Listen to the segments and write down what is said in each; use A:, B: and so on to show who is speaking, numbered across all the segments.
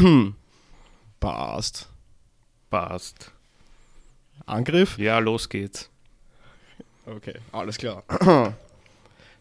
A: Passt.
B: Passt.
A: Angriff?
B: Ja, los geht's.
A: Okay, alles klar.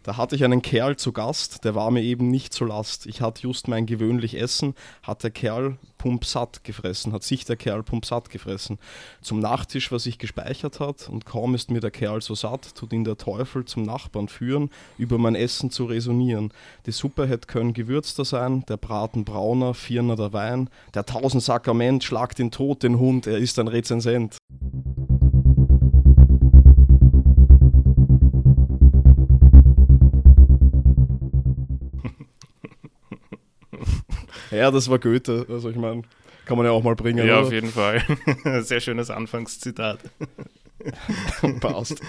A: Da hatte ich einen Kerl zu Gast, der war mir eben nicht zur Last. Ich hatte just mein gewöhnlich Essen, hat der Kerl pumpsatt gefressen, hat sich der Kerl pumpsatt gefressen. Zum Nachtisch, was sich gespeichert hat, und kaum ist mir der Kerl so satt, tut ihn der Teufel zum Nachbarn führen, über mein Essen zu resonieren. Die Suppe hätte können gewürzter sein, der Braten brauner, vierner der Wein, der Tausendsakrament schlagt den Tod den Hund, er ist ein Rezensent. Ja, das war Goethe. Also ich meine, kann man ja auch mal bringen.
B: Ja,
A: oder?
B: auf jeden Fall. Sehr schönes Anfangszitat.
A: Passt.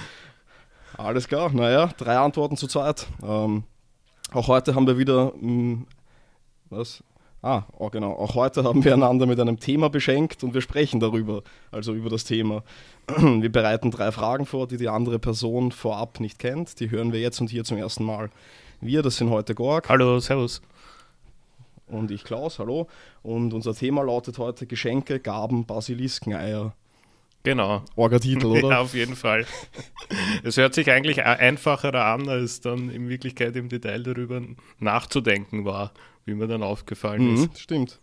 A: Alles klar. Naja, drei Antworten zu zweit. Ähm, auch heute haben wir wieder. Mh, was? Ah, oh genau. Auch heute haben wir einander mit einem Thema beschenkt und wir sprechen darüber, also über das Thema. Wir bereiten drei Fragen vor, die die andere Person vorab nicht kennt. Die hören wir jetzt und hier zum ersten Mal. Wir, das sind heute Gorg.
B: Hallo, servus.
A: Und ich Klaus, hallo. Und unser Thema lautet heute Geschenke, Gaben, Basiliskeneier.
B: Genau.
A: Orga-Titel, oder?
B: Ja, auf jeden Fall. Es hört sich eigentlich einfacher an, als dann in Wirklichkeit im Detail darüber nachzudenken war, wie mir dann aufgefallen ist.
A: Mhm, stimmt.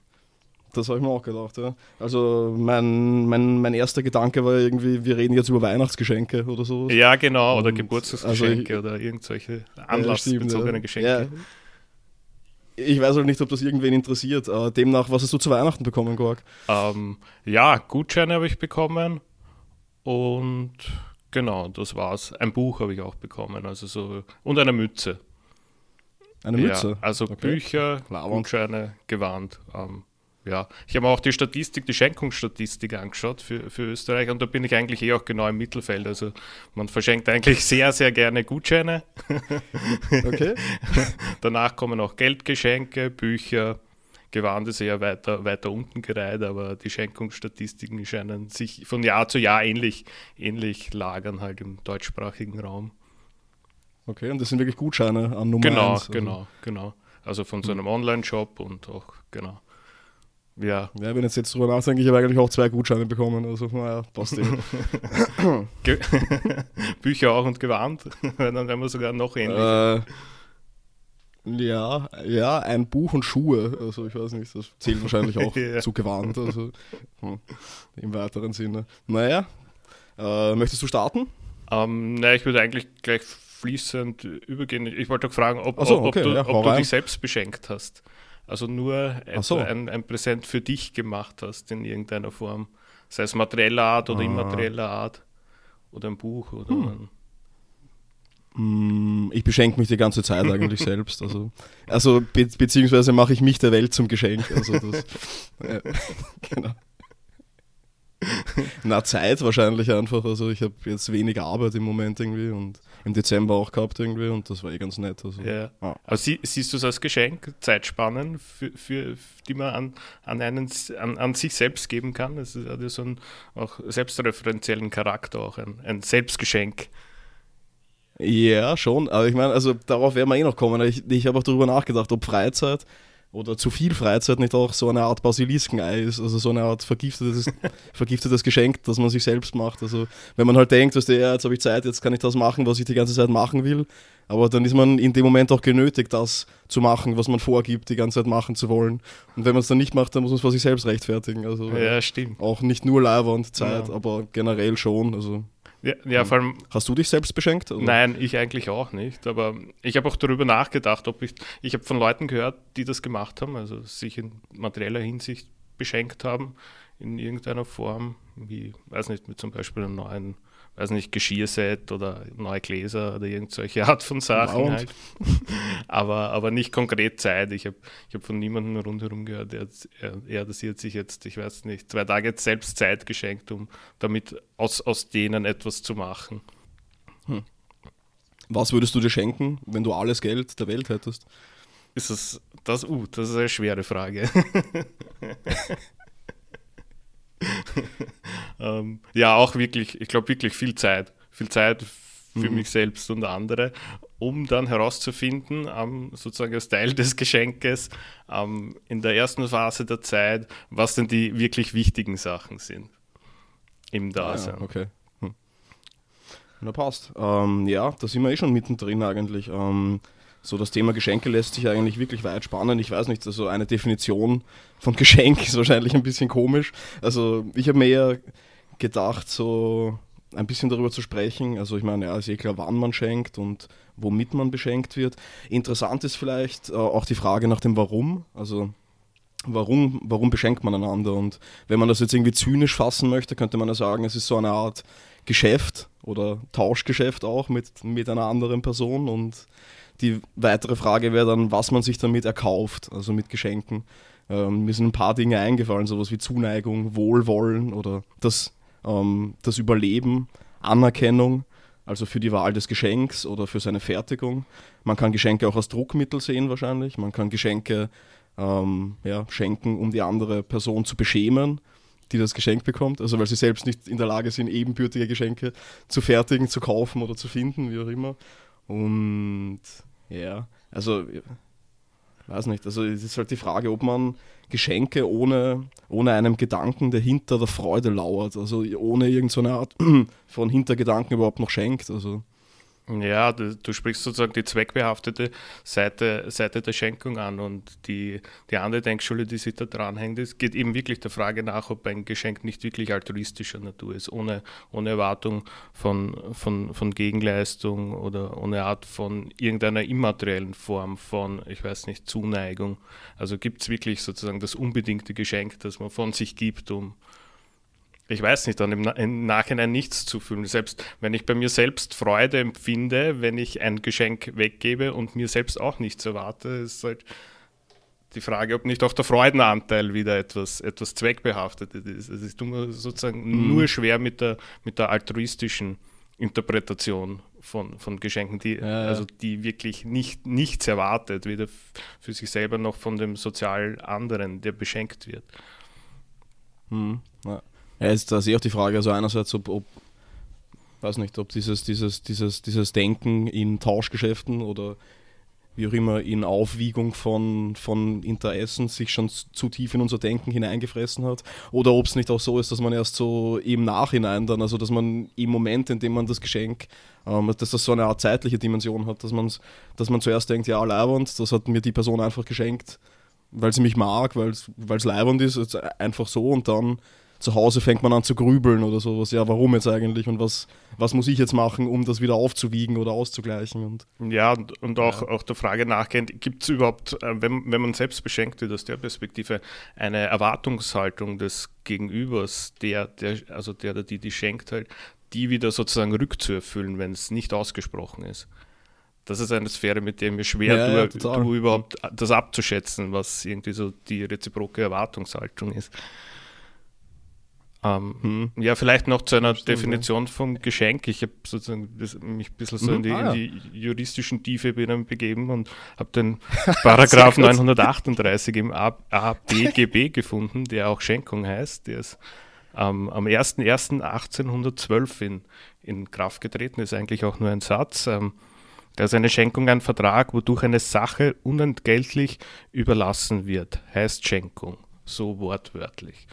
A: Das habe ich mir auch gedacht, ja. Also mein, mein, mein erster Gedanke war irgendwie, wir reden jetzt über Weihnachtsgeschenke oder so.
B: Ja, genau, oder
A: Und
B: Geburtstagsgeschenke
A: also
B: oder irgendwelche
A: Ja,
B: anlassbezogene
A: stimmt, ja.
B: Geschenke.
A: Ja. Ich weiß halt nicht, ob das irgendwen interessiert. Äh, demnach, was hast du zu Weihnachten bekommen, Gorg?
B: Ähm, ja, Gutscheine habe ich bekommen und genau, das war's. Ein Buch habe ich auch bekommen, also so und eine Mütze.
A: Eine Mütze?
B: Ja, also
A: Okay.
B: Bücher. Gutscheine, Gewand. Ähm, ja, ich habe mir auch die Statistik, die Schenkungsstatistik angeschaut für, für Österreich und da bin ich eigentlich eh auch genau im Mittelfeld. Also man verschenkt eigentlich sehr, sehr gerne Gutscheine.
A: Okay.
B: Danach kommen auch Geldgeschenke, Bücher, Gewand ist eher weiter, weiter unten gereiht, aber die Schenkungsstatistiken scheinen sich von Jahr zu Jahr ähnlich, ähnlich lagern halt im deutschsprachigen Raum.
A: Okay, und das sind wirklich Gutscheine an Nummer
B: Genau,
A: eins. Also,
B: genau, genau. Also von so einem Online-Shop und auch, genau. Ja,
A: Ja, wenn ich jetzt drüber nachdenke, ich habe eigentlich auch zwei Gutscheine bekommen. Also, naja, passt eh.
B: Bücher auch und Gewand, weil dann wären wir sogar noch ähnlicher.
A: äh, ja, ja, ein Buch und Schuhe. Also, ich weiß nicht, das zählt wahrscheinlich auch
B: Ja.
A: zu gewarnt. Also, hm, im weiteren Sinne. Naja, äh, möchtest du starten?
B: Ähm, na, ich würde eigentlich gleich fließend übergehen. Ich wollte auch fragen, ob,
A: so,
B: ob, ob
A: okay,
B: du,
A: ja,
B: ob du dich selbst beschenkt hast. Also nur
A: so.
B: ein, ein Präsent für dich gemacht hast in irgendeiner Form. Sei es materieller Art oder
A: Ah.
B: immaterieller Art. Oder ein Buch oder ein,
A: Mm, Ich beschenke mich die ganze Zeit eigentlich selbst. Also, also be beziehungsweise mache ich mich der Welt zum Geschenk. Also das, äh, genau. Na, Zeit wahrscheinlich einfach. Also ich habe jetzt wenig Arbeit im Moment irgendwie und im Dezember auch gehabt irgendwie und das war eh ganz nett. Also,
B: Ja.
A: ah.
B: Aber sie, siehst du es als Geschenk, Zeitspannen, für, für, die man an, an, einen, an, an sich selbst geben kann? Es hat ja so einen auch selbstreferenziellen Charakter, auch ein, ein Selbstgeschenk.
A: Ja, schon. Aber ich meine, also darauf werden wir eh noch kommen. Ich, ich habe auch darüber nachgedacht, ob Freizeit oder zu viel Freizeit nicht auch so eine Art Basiliskenei ist. Also so eine Art vergiftetes, vergiftetes Geschenk, das man sich selbst macht. Also wenn man halt denkt, weißt du, ja, jetzt habe ich Zeit, jetzt kann ich das machen, was ich die ganze Zeit machen will. Aber dann ist man in dem Moment auch genötigt, das zu machen, was man vorgibt, die ganze Zeit machen zu wollen. Und wenn man es dann nicht macht, dann muss man es vor sich selbst rechtfertigen. Also
B: Ja, stimmt.
A: auch nicht nur Leiwand, Zeit,
B: Ja.
A: aber generell schon. Also
B: Ja, ja vor allem,
A: hast du dich selbst beschenkt? oder?
B: nein, ich eigentlich auch nicht. Aber ich habe auch darüber nachgedacht, ob ich, ich habe von Leuten gehört, die das gemacht haben, also sich in materieller Hinsicht beschenkt haben, in irgendeiner Form, wie, weiß nicht, mit zum Beispiel einem neuen, weiß nicht, Geschirrset oder neue Gläser oder irgendwelche Art von Sachen
A: und?
B: halt. aber, aber nicht konkret Zeit. Ich habe ich hab von niemandem rundherum gehört, er, er sie hat sich jetzt, ich weiß nicht, zwei Tage selbst Zeit geschenkt, um damit aus, aus denen etwas zu machen.
A: Was würdest du dir schenken, wenn du alles Geld der Welt hättest?
B: Ist es das? Uh, das ist eine schwere Frage. ähm, ja, auch wirklich, ich glaube wirklich viel Zeit. Viel Zeit für
A: Mhm.
B: mich selbst und andere. um dann herauszufinden, ähm, sozusagen als Teil des Geschenkes ähm, in der ersten Phase der Zeit, was denn die wirklich wichtigen Sachen sind im Dasein.
A: Ah, ja, okay. Hm. Na passt. Ähm, ja, da sind wir eh schon mittendrin eigentlich. So das Thema Geschenke lässt sich eigentlich wirklich weit spannen. Ich weiß nicht, also eine Definition von Geschenk ist wahrscheinlich ein bisschen komisch. Also ich habe mir eher gedacht, so ein bisschen darüber zu sprechen. Also ich meine, ja, ist eh klar, wann man schenkt und womit man beschenkt wird. Interessant ist vielleicht äh, auch die Frage nach dem Warum. Also warum, warum beschenkt man einander? Und wenn man das jetzt irgendwie zynisch fassen möchte, könnte man ja sagen, es ist so eine Art Geschäft oder Tauschgeschäft auch mit, mit einer anderen Person. Und die weitere Frage wäre dann, was man sich damit erkauft, also mit Geschenken. Ähm, mir sind ein paar Dinge eingefallen, sowas wie Zuneigung, Wohlwollen oder das, ähm, das Überleben, Anerkennung, also für die Wahl des Geschenks oder für seine Fertigung. Man kann Geschenke auch als Druckmittel sehen wahrscheinlich. Man kann Geschenke ähm, ja, schenken, um die andere Person zu beschämen, die das Geschenk bekommt. Also weil sie selbst nicht in der Lage sind, ebenbürtige Geschenke zu fertigen, zu kaufen oder zu finden, wie auch immer. Und ja, also weiß nicht, also es ist halt die Frage, ob man Geschenke ohne, ohne einem Gedanken, der hinter der Freude lauert, also ohne irgendeine Art von Hintergedanken überhaupt noch schenkt. Also
B: ja, du, du, sprichst sozusagen die zweckbehaftete Seite, Seite der Schenkung an und die, die andere Denkschule, die sich da dranhängt, es geht eben wirklich der Frage nach, ob ein Geschenk nicht wirklich altruistischer Natur ist, ohne, ohne Erwartung von, von, von Gegenleistung oder ohne Art von irgendeiner immateriellen Form von, ich weiß nicht, Zuneigung. Also gibt es wirklich sozusagen das unbedingte Geschenk, das man von sich gibt, um, ich weiß nicht, dann im, im, Nachhinein nichts zu fühlen. Selbst wenn ich bei mir selbst Freude empfinde, wenn ich ein Geschenk weggebe und mir selbst auch nichts erwarte, ist halt die Frage, ob nicht auch der Freudenanteil wieder etwas, etwas zweckbehaftet ist. Es ist sozusagen mhm. nur schwer mit der, mit der altruistischen Interpretation von, von Geschenken, die, ja, ja. also die wirklich nicht, nichts erwartet, weder für sich selber noch von dem sozial anderen, der beschenkt wird.
A: Mhm. Ja. Ja, ist da ich auch die Frage, also einerseits, ob, ob weiß nicht, ob dieses, dieses, dieses, dieses Denken in Tauschgeschäften oder wie auch immer in Aufwiegung von, von Interessen sich schon zu tief in unser Denken hineingefressen hat. Oder ob es nicht auch so ist, dass man erst so im Nachhinein dann, also dass man im Moment, in dem man das Geschenk, ähm, dass das so eine Art zeitliche Dimension hat, dass, man's, dass man zuerst denkt, ja, leibend, das hat mir die Person einfach geschenkt, weil sie mich mag, weil es leibend ist, einfach so und dann zu Hause fängt man an zu grübeln oder sowas. Ja, warum jetzt eigentlich und was, was muss ich jetzt machen, um das wieder aufzuwiegen oder auszugleichen? Und,
B: ja, und, und auch, ja. auch der Frage nachgehend, gibt es überhaupt, äh, wenn, wenn man selbst beschenkt wird aus der Perspektive, eine Erwartungshaltung des Gegenübers, der, der also der oder die, die schenkt halt, die wieder sozusagen rückzuerfüllen, wenn es nicht ausgesprochen ist? Das ist eine Sphäre, mit der mir schwer ja, du, ja, du überhaupt das abzuschätzen, was irgendwie so die reziproke Erwartungshaltung ist. Ähm, hm. Ja, vielleicht noch zu einer Definition ja. vom Geschenk. Ich habe sozusagen mich ein bisschen so hm, in, die, ah, in, die, juristischen Tiefe begeben und habe den Paragraph 938 im ABGB gefunden, der auch Schenkung heißt. Der ist ähm, am 01.01.1812 in, in Kraft getreten, ist eigentlich auch nur ein Satz. Ähm, da ist eine Schenkung ein Vertrag, wodurch eine Sache unentgeltlich überlassen wird, heißt Schenkung, so wortwörtlich.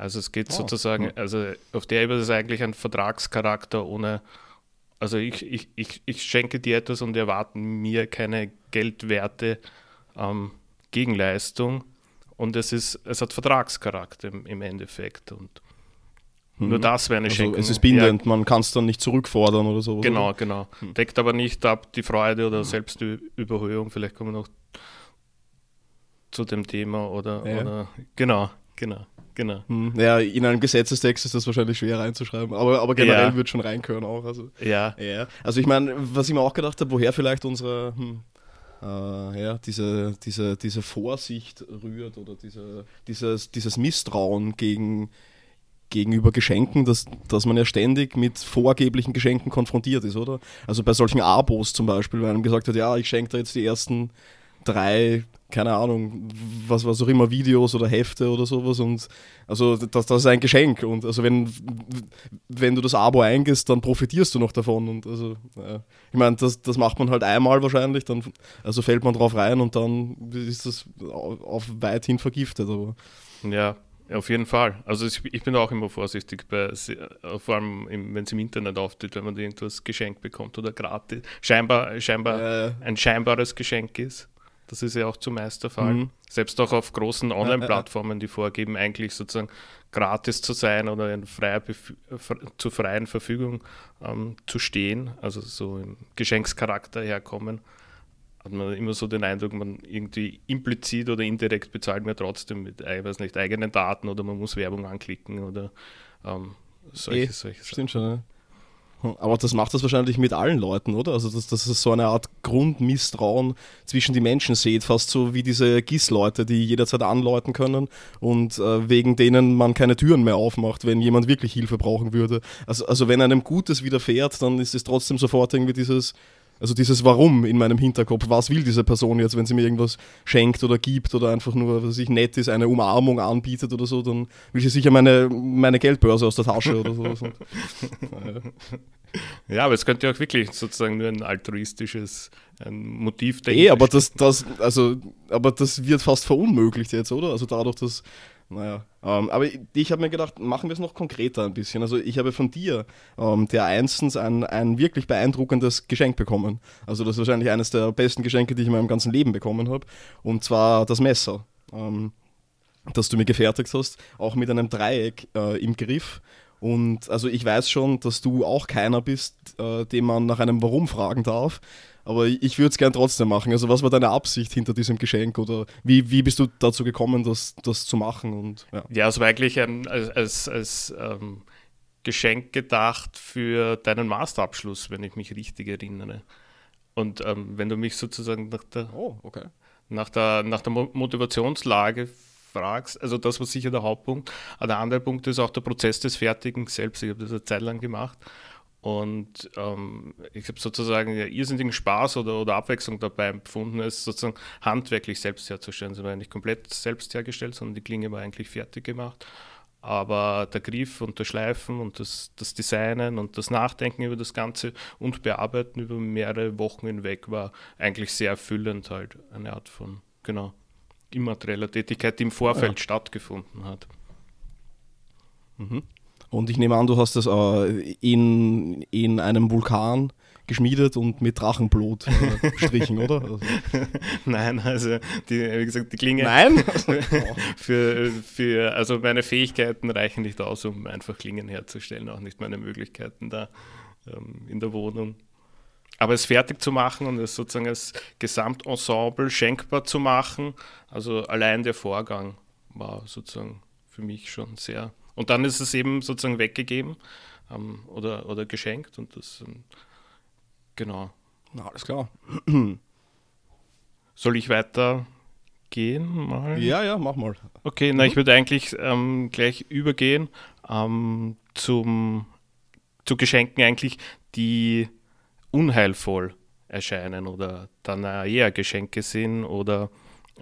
B: Also es geht oh. sozusagen, also auf der Ebene ist es eigentlich ein Vertragscharakter ohne, also ich, ich, ich, ich schenke dir etwas und erwarte mir keine geldwerte ähm, Gegenleistung und es ist, es hat Vertragscharakter im, im Endeffekt und nur mhm. das wäre eine
A: also
B: Schenkung.
A: Es ist bindend, ja. man kann es dann nicht zurückfordern oder so.
B: Genau, genau. Hm. Deckt aber nicht ab die Freude oder hm. selbst die Überhöhung. Vielleicht kommen wir noch zu dem Thema oder, ja. oder genau, genau. Genau.
A: Hm, ja, in einem Gesetzestext ist das wahrscheinlich schwer reinzuschreiben, aber, aber generell ja. wird schon reinkören auch. Also,
B: ja.
A: ja. Also ich meine, was ich mir auch gedacht habe, woher vielleicht unsere, hm, äh, ja, diese, diese, diese Vorsicht rührt oder diese, dieses, dieses Misstrauen gegen, gegenüber Geschenken, dass, dass man ja ständig mit vorgeblichen Geschenken konfrontiert ist, oder? Also bei solchen Abos zum Beispiel, weil einem gesagt hat, ja, ich schenke da jetzt die ersten drei, keine Ahnung, was, was auch immer, Videos oder Hefte oder sowas. Und also das, das ist ein Geschenk. Und also wenn, wenn du das Abo eingehst, dann profitierst du noch davon. Und also, ja. ich meine, das, das macht man halt einmal wahrscheinlich, dann also fällt man drauf rein und dann ist das auf weithin vergiftet. Aber.
B: Ja, auf jeden Fall. Also ich, ich bin auch immer vorsichtig, bei, äh, vor allem wenn es im Internet auftritt, wenn man irgendwas geschenkt bekommt oder gratis, scheinbar, scheinbar äh. ein scheinbares Geschenk ist. Das ist ja auch zumeist der Fall. Mhm. Selbst auch auf großen Online-Plattformen, die vorgeben, eigentlich sozusagen gratis zu sein oder in freier zur freien Verfügung ähm, zu stehen, also so im Geschenkscharakter herkommen, hat man immer so den Eindruck, man irgendwie implizit oder indirekt bezahlt man trotzdem mit ich weiß nicht, eigenen Daten oder man muss Werbung anklicken oder ähm, solche,
A: e, solche Stimmt schon, ja. Aber das macht das wahrscheinlich mit allen Leuten, oder? Also, dass, dass es so eine Art Grundmisstrauen zwischen die Menschen sieht, fast so wie diese GIS-Leute, die jederzeit anläuten können und äh, wegen denen man keine Türen mehr aufmacht, wenn jemand wirklich Hilfe brauchen würde. Also, also wenn einem Gutes widerfährt, dann ist es trotzdem sofort irgendwie dieses, also dieses Warum in meinem Hinterkopf, was will diese Person jetzt, wenn sie mir irgendwas schenkt oder gibt oder einfach nur, was ich nett ist, eine Umarmung anbietet oder so, dann will sie sicher meine, meine Geldbörse aus der Tasche oder so.
B: ja, aber es könnte ja auch wirklich sozusagen nur ein altruistisches ein Motiv
A: denken. Eh, aber das, das, also, aber das wird fast verunmöglicht jetzt, oder? Also dadurch, dass naja, ähm, aber ich, ich habe mir gedacht, machen wir es noch konkreter ein bisschen. Also ich habe von dir, ähm, der einstens, ein, ein wirklich beeindruckendes Geschenk bekommen. Also das ist wahrscheinlich eines der besten Geschenke, die ich in meinem ganzen Leben bekommen habe. Und zwar das Messer, ähm, das du mir gefertigt hast, auch mit einem Dreieck äh, im Griff. Und also ich weiß schon, dass du auch keiner bist, äh, dem man nach einem Warum fragen darf. Aber ich würde es gern trotzdem machen. Also, was war deine Absicht hinter diesem Geschenk oder wie, wie bist du dazu gekommen, das, das zu machen? Und,
B: ja. ja, es war eigentlich ein, als, als, als ähm, Geschenk gedacht für deinen Masterabschluss, wenn ich mich richtig erinnere. Und ähm, wenn du mich sozusagen nach der,
A: oh, okay.
B: nach der, nach der Motivationslage fragst, also das war sicher der Hauptpunkt. Aber der andere Punkt ist auch der Prozess des Fertigens selbst. Ich habe das eine Zeit lang gemacht und ähm, ich habe sozusagen ja, irrsinnigen Spaß oder, oder Abwechslung dabei empfunden, es sozusagen handwerklich selbst herzustellen. Sie war nicht komplett selbst hergestellt, sondern die Klinge war eigentlich fertig gemacht. Aber der Griff und das Schleifen und das, das Designen und das Nachdenken über das Ganze und Bearbeiten über mehrere Wochen hinweg war eigentlich sehr erfüllend halt. Eine Art von, genau, immaterieller Tätigkeit, die im Vorfeld ja. stattgefunden hat.
A: Mhm. Und ich nehme an, du hast das äh, in, in einem Vulkan geschmiedet und mit Drachenblut äh, gestrichen, oder? Also.
B: Nein, also die, wie gesagt, die Klinge.
A: Nein?
B: für, für, also meine Fähigkeiten reichen nicht aus, um einfach Klingen herzustellen, auch nicht meine Möglichkeiten da ähm, in der Wohnung. Aber es fertig zu machen und es sozusagen als Gesamtensemble schenkbar zu machen, also allein der Vorgang war sozusagen für mich schon sehr und dann ist es eben sozusagen weggegeben ähm, oder, oder geschenkt und das, ähm, genau.
A: Na, alles klar.
B: Soll ich weiter gehen?
A: Mal? Ja, ja, mach mal.
B: Okay, na, ich würde eigentlich ähm, gleich übergehen ähm, zum, zu Geschenken eigentlich, die unheilvoll erscheinen oder dann eher Geschenke sind oder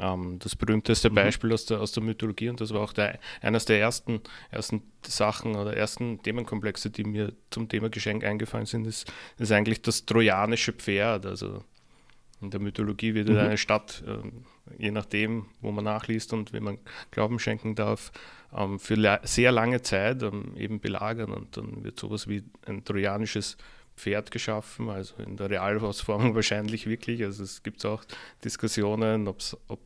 B: ähm, das berühmteste mhm. Beispiel aus der, aus der Mythologie und das war auch der, eines der ersten, ersten Sachen oder ersten Themenkomplexe, die mir zum Thema Geschenk eingefallen sind, ist, ist eigentlich das trojanische Pferd. Also in der Mythologie wird mhm. eine Stadt, äh, je nachdem, wo man nachliest und wenn man Glauben schenken darf, ähm, für la sehr lange Zeit ähm, eben belagern und dann wird sowas wie ein trojanisches Pferd Pferd geschaffen, also in der Realausformung wahrscheinlich wirklich. Also es gibt auch Diskussionen, ob,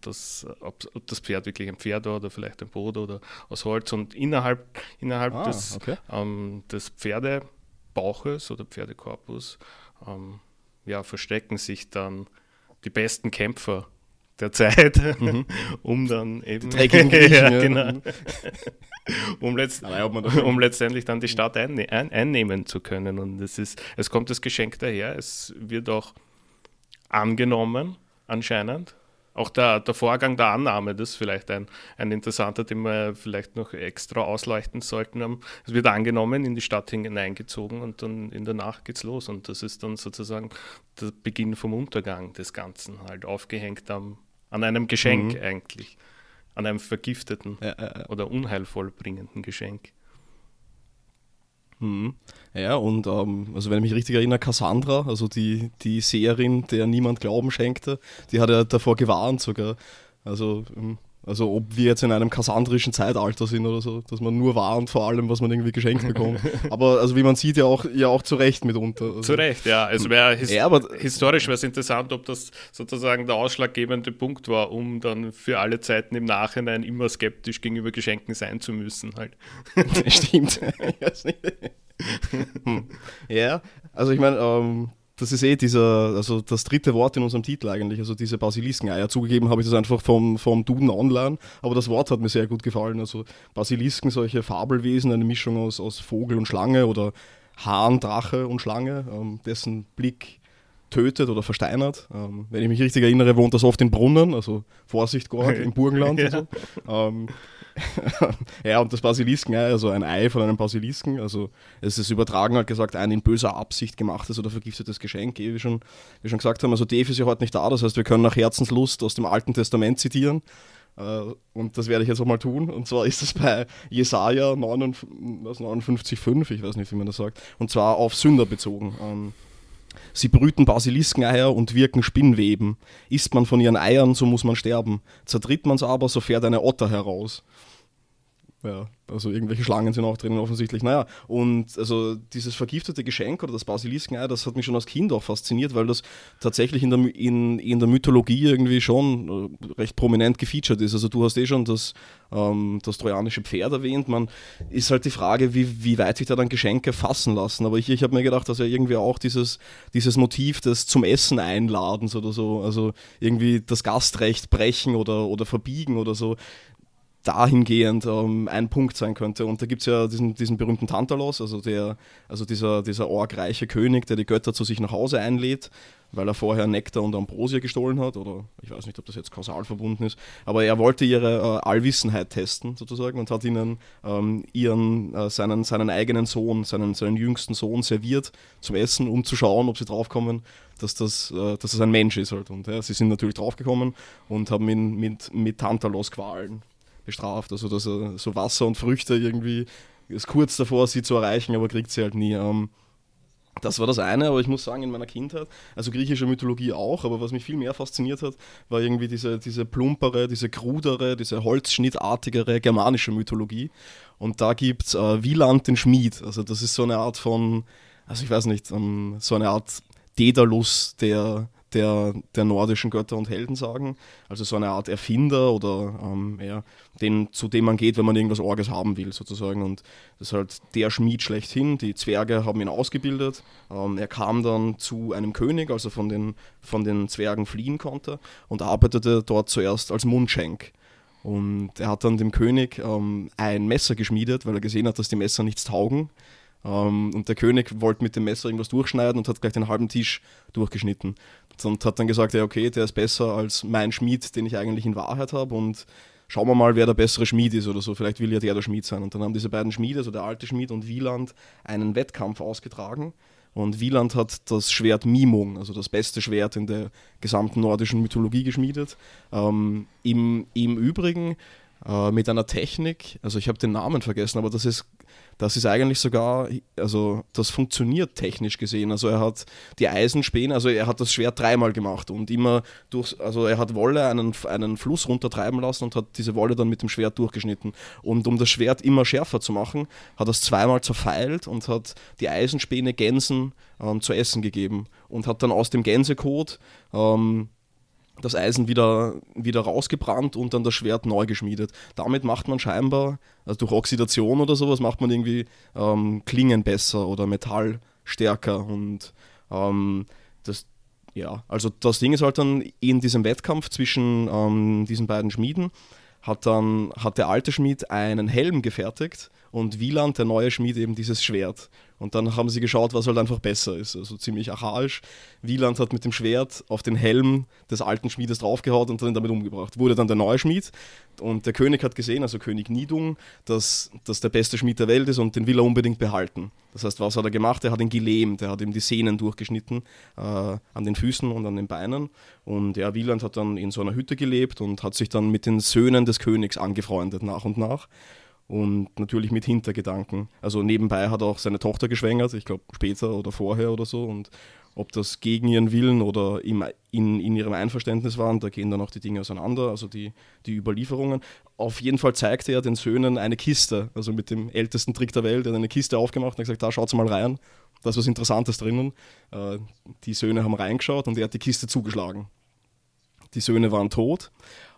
B: das, ob, ob, das Pferd wirklich ein Pferd war oder vielleicht ein Boot oder aus Holz. Und innerhalb, innerhalb ah, des, okay. ähm, des Pferdebauches oder Pferdekorpus ähm, ja, verstecken sich dann die besten Kämpfer der Zeit, mhm. um dann eben. Die ja, genau. um, letzt, um, letztendlich dann die Stadt einne ein einnehmen zu können. Und es, ist, es kommt das Geschenk daher, es wird auch angenommen, anscheinend. Auch der, der Vorgang der Annahme, das ist vielleicht ein, ein interessanter, den wir vielleicht noch extra ausleuchten sollten. Es wird angenommen, in die Stadt hineingezogen und dann in der Nacht geht's los. Und das ist dann sozusagen der Beginn vom Untergang des Ganzen, halt aufgehängt am, an einem Geschenk mhm. eigentlich. An einem vergifteten ja, ja, oder unheilvoll bringenden Geschenk.
A: Mhm. Ja, und ähm, also wenn ich mich richtig erinnere, Cassandra, also die, die Seherin, der niemand Glauben schenkte, die hat ja davor gewarnt sogar. Also ähm, also ob wir jetzt in einem kassandrischen Zeitalter sind oder so, dass man nur warnt vor allem, was man irgendwie geschenkt bekommt. aber also wie man sieht, ja auch, ja auch zu Recht mitunter. Also,
B: zu Recht, ja. Es wäre his ja, historisch wäre es interessant, ob das sozusagen der ausschlaggebende Punkt war, um dann für alle Zeiten im Nachhinein immer skeptisch gegenüber Geschenken sein zu müssen. Halt.
A: Stimmt. hm. Ja, also ich meine, ähm, das ist eh dieser, also das dritte Wort in unserem Titel eigentlich, also diese Basilisken-Eier. Zugegeben habe ich das einfach vom, vom Duden online, aber das Wort hat mir sehr gut gefallen. Also Basilisken, solche Fabelwesen, eine Mischung aus, aus Vogel und Schlange oder Hahn, Drache und Schlange, ähm, dessen Blick tötet oder versteinert. Ähm, wenn ich mich richtig erinnere, wohnt das oft in Brunnen, also Vorsicht Gord im Burgenland ja. und so. Ähm, ja, und das Basilisken-Ei, also ein Ei von einem Basilisken, also es ist übertragen halt gesagt, ein in böser Absicht gemachtes oder vergiftetes Geschenk, wie, schon, wie schon gesagt haben. Also Dave ist ja heute nicht da, das heißt, wir können nach Herzenslust aus dem Alten Testament zitieren. Äh, und das werde ich jetzt auch mal tun. Und zwar ist es bei Jesaja 59,5, ich weiß nicht, wie man das sagt, und zwar auf Sünder bezogen. Ähm, Sie brüten Basiliskeneier und wirken Spinnweben. Isst man von ihren Eiern, so muss man sterben. Zertritt man's aber, so fährt eine Otter heraus. Ja, also irgendwelche Schlangen sind auch drinnen offensichtlich. Naja, und also dieses vergiftete Geschenk oder das Basiliskenei, das hat mich schon als Kind auch fasziniert, weil das tatsächlich in der, in, in der Mythologie irgendwie schon äh, recht prominent gefeatured ist. Also du hast eh schon das, ähm, das trojanische Pferd erwähnt. Man ist halt die Frage, wie, wie weit sich da dann Geschenke fassen lassen. Aber ich, ich habe mir gedacht, dass ja irgendwie auch dieses, dieses Motiv des zum Essen Einladens oder so, also irgendwie das Gastrecht brechen oder, oder verbiegen oder so, dahingehend ähm, ein Punkt sein könnte. Und da gibt es ja diesen, diesen berühmten Tantalos, also, der, also dieser, dieser orgreiche König, der die Götter zu sich nach Hause einlädt, weil er vorher Nektar und Ambrosia gestohlen hat, oder ich weiß nicht, ob das jetzt kausal verbunden ist, aber er wollte ihre äh, Allwissenheit testen, sozusagen, und hat ihnen ähm, ihren, äh, seinen, seinen eigenen Sohn, seinen, seinen jüngsten Sohn serviert zum Essen, um zu schauen, ob sie draufkommen, dass das, äh, dass das ein Mensch ist halt. Und ja, sie sind natürlich draufgekommen und haben ihn mit, mit Tantalos-Qualen bestraft. Also dass er so Wasser und Früchte irgendwie ist kurz davor, sie zu erreichen, aber kriegt sie halt nie. Ähm, das war das eine, aber ich muss sagen, in meiner Kindheit, also griechische Mythologie auch, aber was mich viel mehr fasziniert hat, war irgendwie diese, diese plumpere, diese krudere, diese holzschnittartigere germanische Mythologie. Und da gibt es äh, Wieland den Schmied. Also das ist so eine Art von, also ich weiß nicht, ähm, so eine Art Daedalus der, der, der nordischen Götter und Helden sagen. Also so eine Art Erfinder oder ähm, ja, den, zu dem man geht, wenn man irgendwas Orges haben will, sozusagen. Und das ist halt der Schmied schlechthin. Die Zwerge haben ihn ausgebildet. Ähm, er kam dann zu einem König, also von den, von den Zwergen fliehen konnte und arbeitete dort zuerst als Mundschenk. Und er hat dann dem König ähm, ein Messer geschmiedet, weil er gesehen hat, dass die Messer nichts taugen. Um, ähm, und der König wollte mit dem Messer irgendwas durchschneiden und hat gleich den halben Tisch durchgeschnitten. Und hat dann gesagt, ja okay, der ist besser als mein Schmied, den ich eigentlich in Wahrheit habe und schauen wir mal, wer der bessere Schmied ist oder so. Vielleicht will ja der der Schmied sein. Und dann haben diese beiden Schmiede, also der alte Schmied und Wieland, einen Wettkampf ausgetragen. Und Wieland hat das Schwert Mimung, also das beste Schwert in der gesamten nordischen Mythologie geschmiedet. Ähm, im, Im Übrigen äh, mit einer Technik, also ich habe den Namen vergessen, aber das ist das ist eigentlich sogar, also das funktioniert technisch gesehen. Also er hat die Eisenspäne, also er hat das Schwert dreimal gemacht und immer durch, also er hat Wolle einen, einen Fluss runtertreiben lassen und hat diese Wolle dann mit dem Schwert durchgeschnitten. Und um das Schwert immer schärfer zu machen, hat er es zweimal zerfeilt und hat die Eisenspäne Gänsen ähm, zu essen gegeben und hat dann aus dem Gänsekot ähm, das Eisen wieder, wieder rausgebrannt und dann das Schwert neu geschmiedet. Damit macht man scheinbar, also durch Oxidation oder sowas, macht man irgendwie ähm, Klingen besser oder Metall stärker. Und ähm, das, ja, also das Ding ist halt dann in diesem Wettkampf zwischen ähm, diesen beiden Schmieden, hat dann hat der alte Schmied einen Helm gefertigt und Wieland, der neue Schmied, eben dieses Schwert. Und dann haben sie geschaut, was halt einfach besser ist. Also ziemlich archaisch. Wieland hat mit dem Schwert auf den Helm des alten Schmiedes draufgehaut und dann damit umgebracht. Wurde dann der neue Schmied. Und der König hat gesehen, also König Nidung, dass das der beste Schmied der Welt ist und den will er unbedingt behalten. Das heißt, was hat er gemacht? Er hat ihn gelähmt, er hat ihm die Sehnen durchgeschnitten äh, an den Füßen und an den Beinen. Und ja, Wieland hat dann in so einer Hütte gelebt und hat sich dann mit den Söhnen des Königs angefreundet, nach und nach und natürlich mit Hintergedanken. Also nebenbei hat er auch seine Tochter geschwängert, ich glaube später oder vorher oder so. Und ob das gegen ihren Willen oder im, in, in ihrem Einverständnis waren, da gehen dann auch die Dinge auseinander, also die, die Überlieferungen. Auf jeden Fall zeigte er den Söhnen eine Kiste, also mit dem ältesten Trick der Welt, er hat eine Kiste aufgemacht und gesagt, da schaut mal rein, da ist was Interessantes drinnen. Äh, die Söhne haben reingeschaut und er hat die Kiste zugeschlagen. Die Söhne waren tot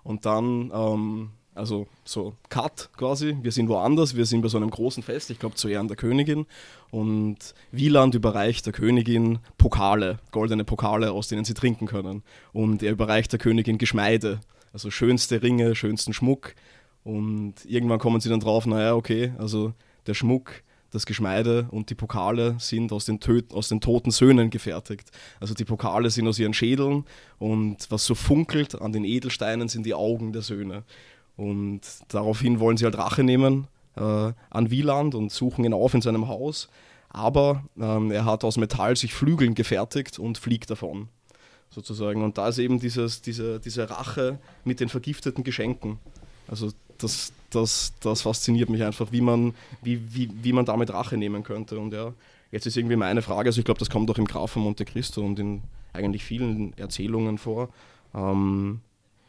A: und dann ähm, also so Cut quasi. Wir sind woanders, wir sind bei so einem großen Fest, ich glaube zu Ehren der Königin. Und Wieland überreicht der Königin Pokale, goldene Pokale, aus denen sie trinken können. Und er überreicht der Königin Geschmeide, also schönste Ringe, schönsten Schmuck. Und irgendwann kommen sie dann drauf, naja, okay, also der Schmuck, das Geschmeide und die Pokale sind aus den, aus den toten Söhnen gefertigt. Also die Pokale sind aus ihren Schädeln und was so funkelt an den Edelsteinen sind die Augen der Söhne. Und daraufhin wollen sie halt Rache nehmen äh, an Wieland und suchen ihn auf in seinem Haus. Aber ähm, er hat aus Metall sich Flügeln gefertigt und fliegt davon. Sozusagen. Und da ist eben dieses, diese, diese Rache mit den vergifteten Geschenken. Also das, das, das fasziniert mich einfach, wie man, wie, wie, wie man damit Rache nehmen könnte. Und ja, jetzt ist irgendwie meine Frage, also ich glaube, das kommt auch im Graf von Monte Cristo und in eigentlich vielen Erzählungen vor. Ähm,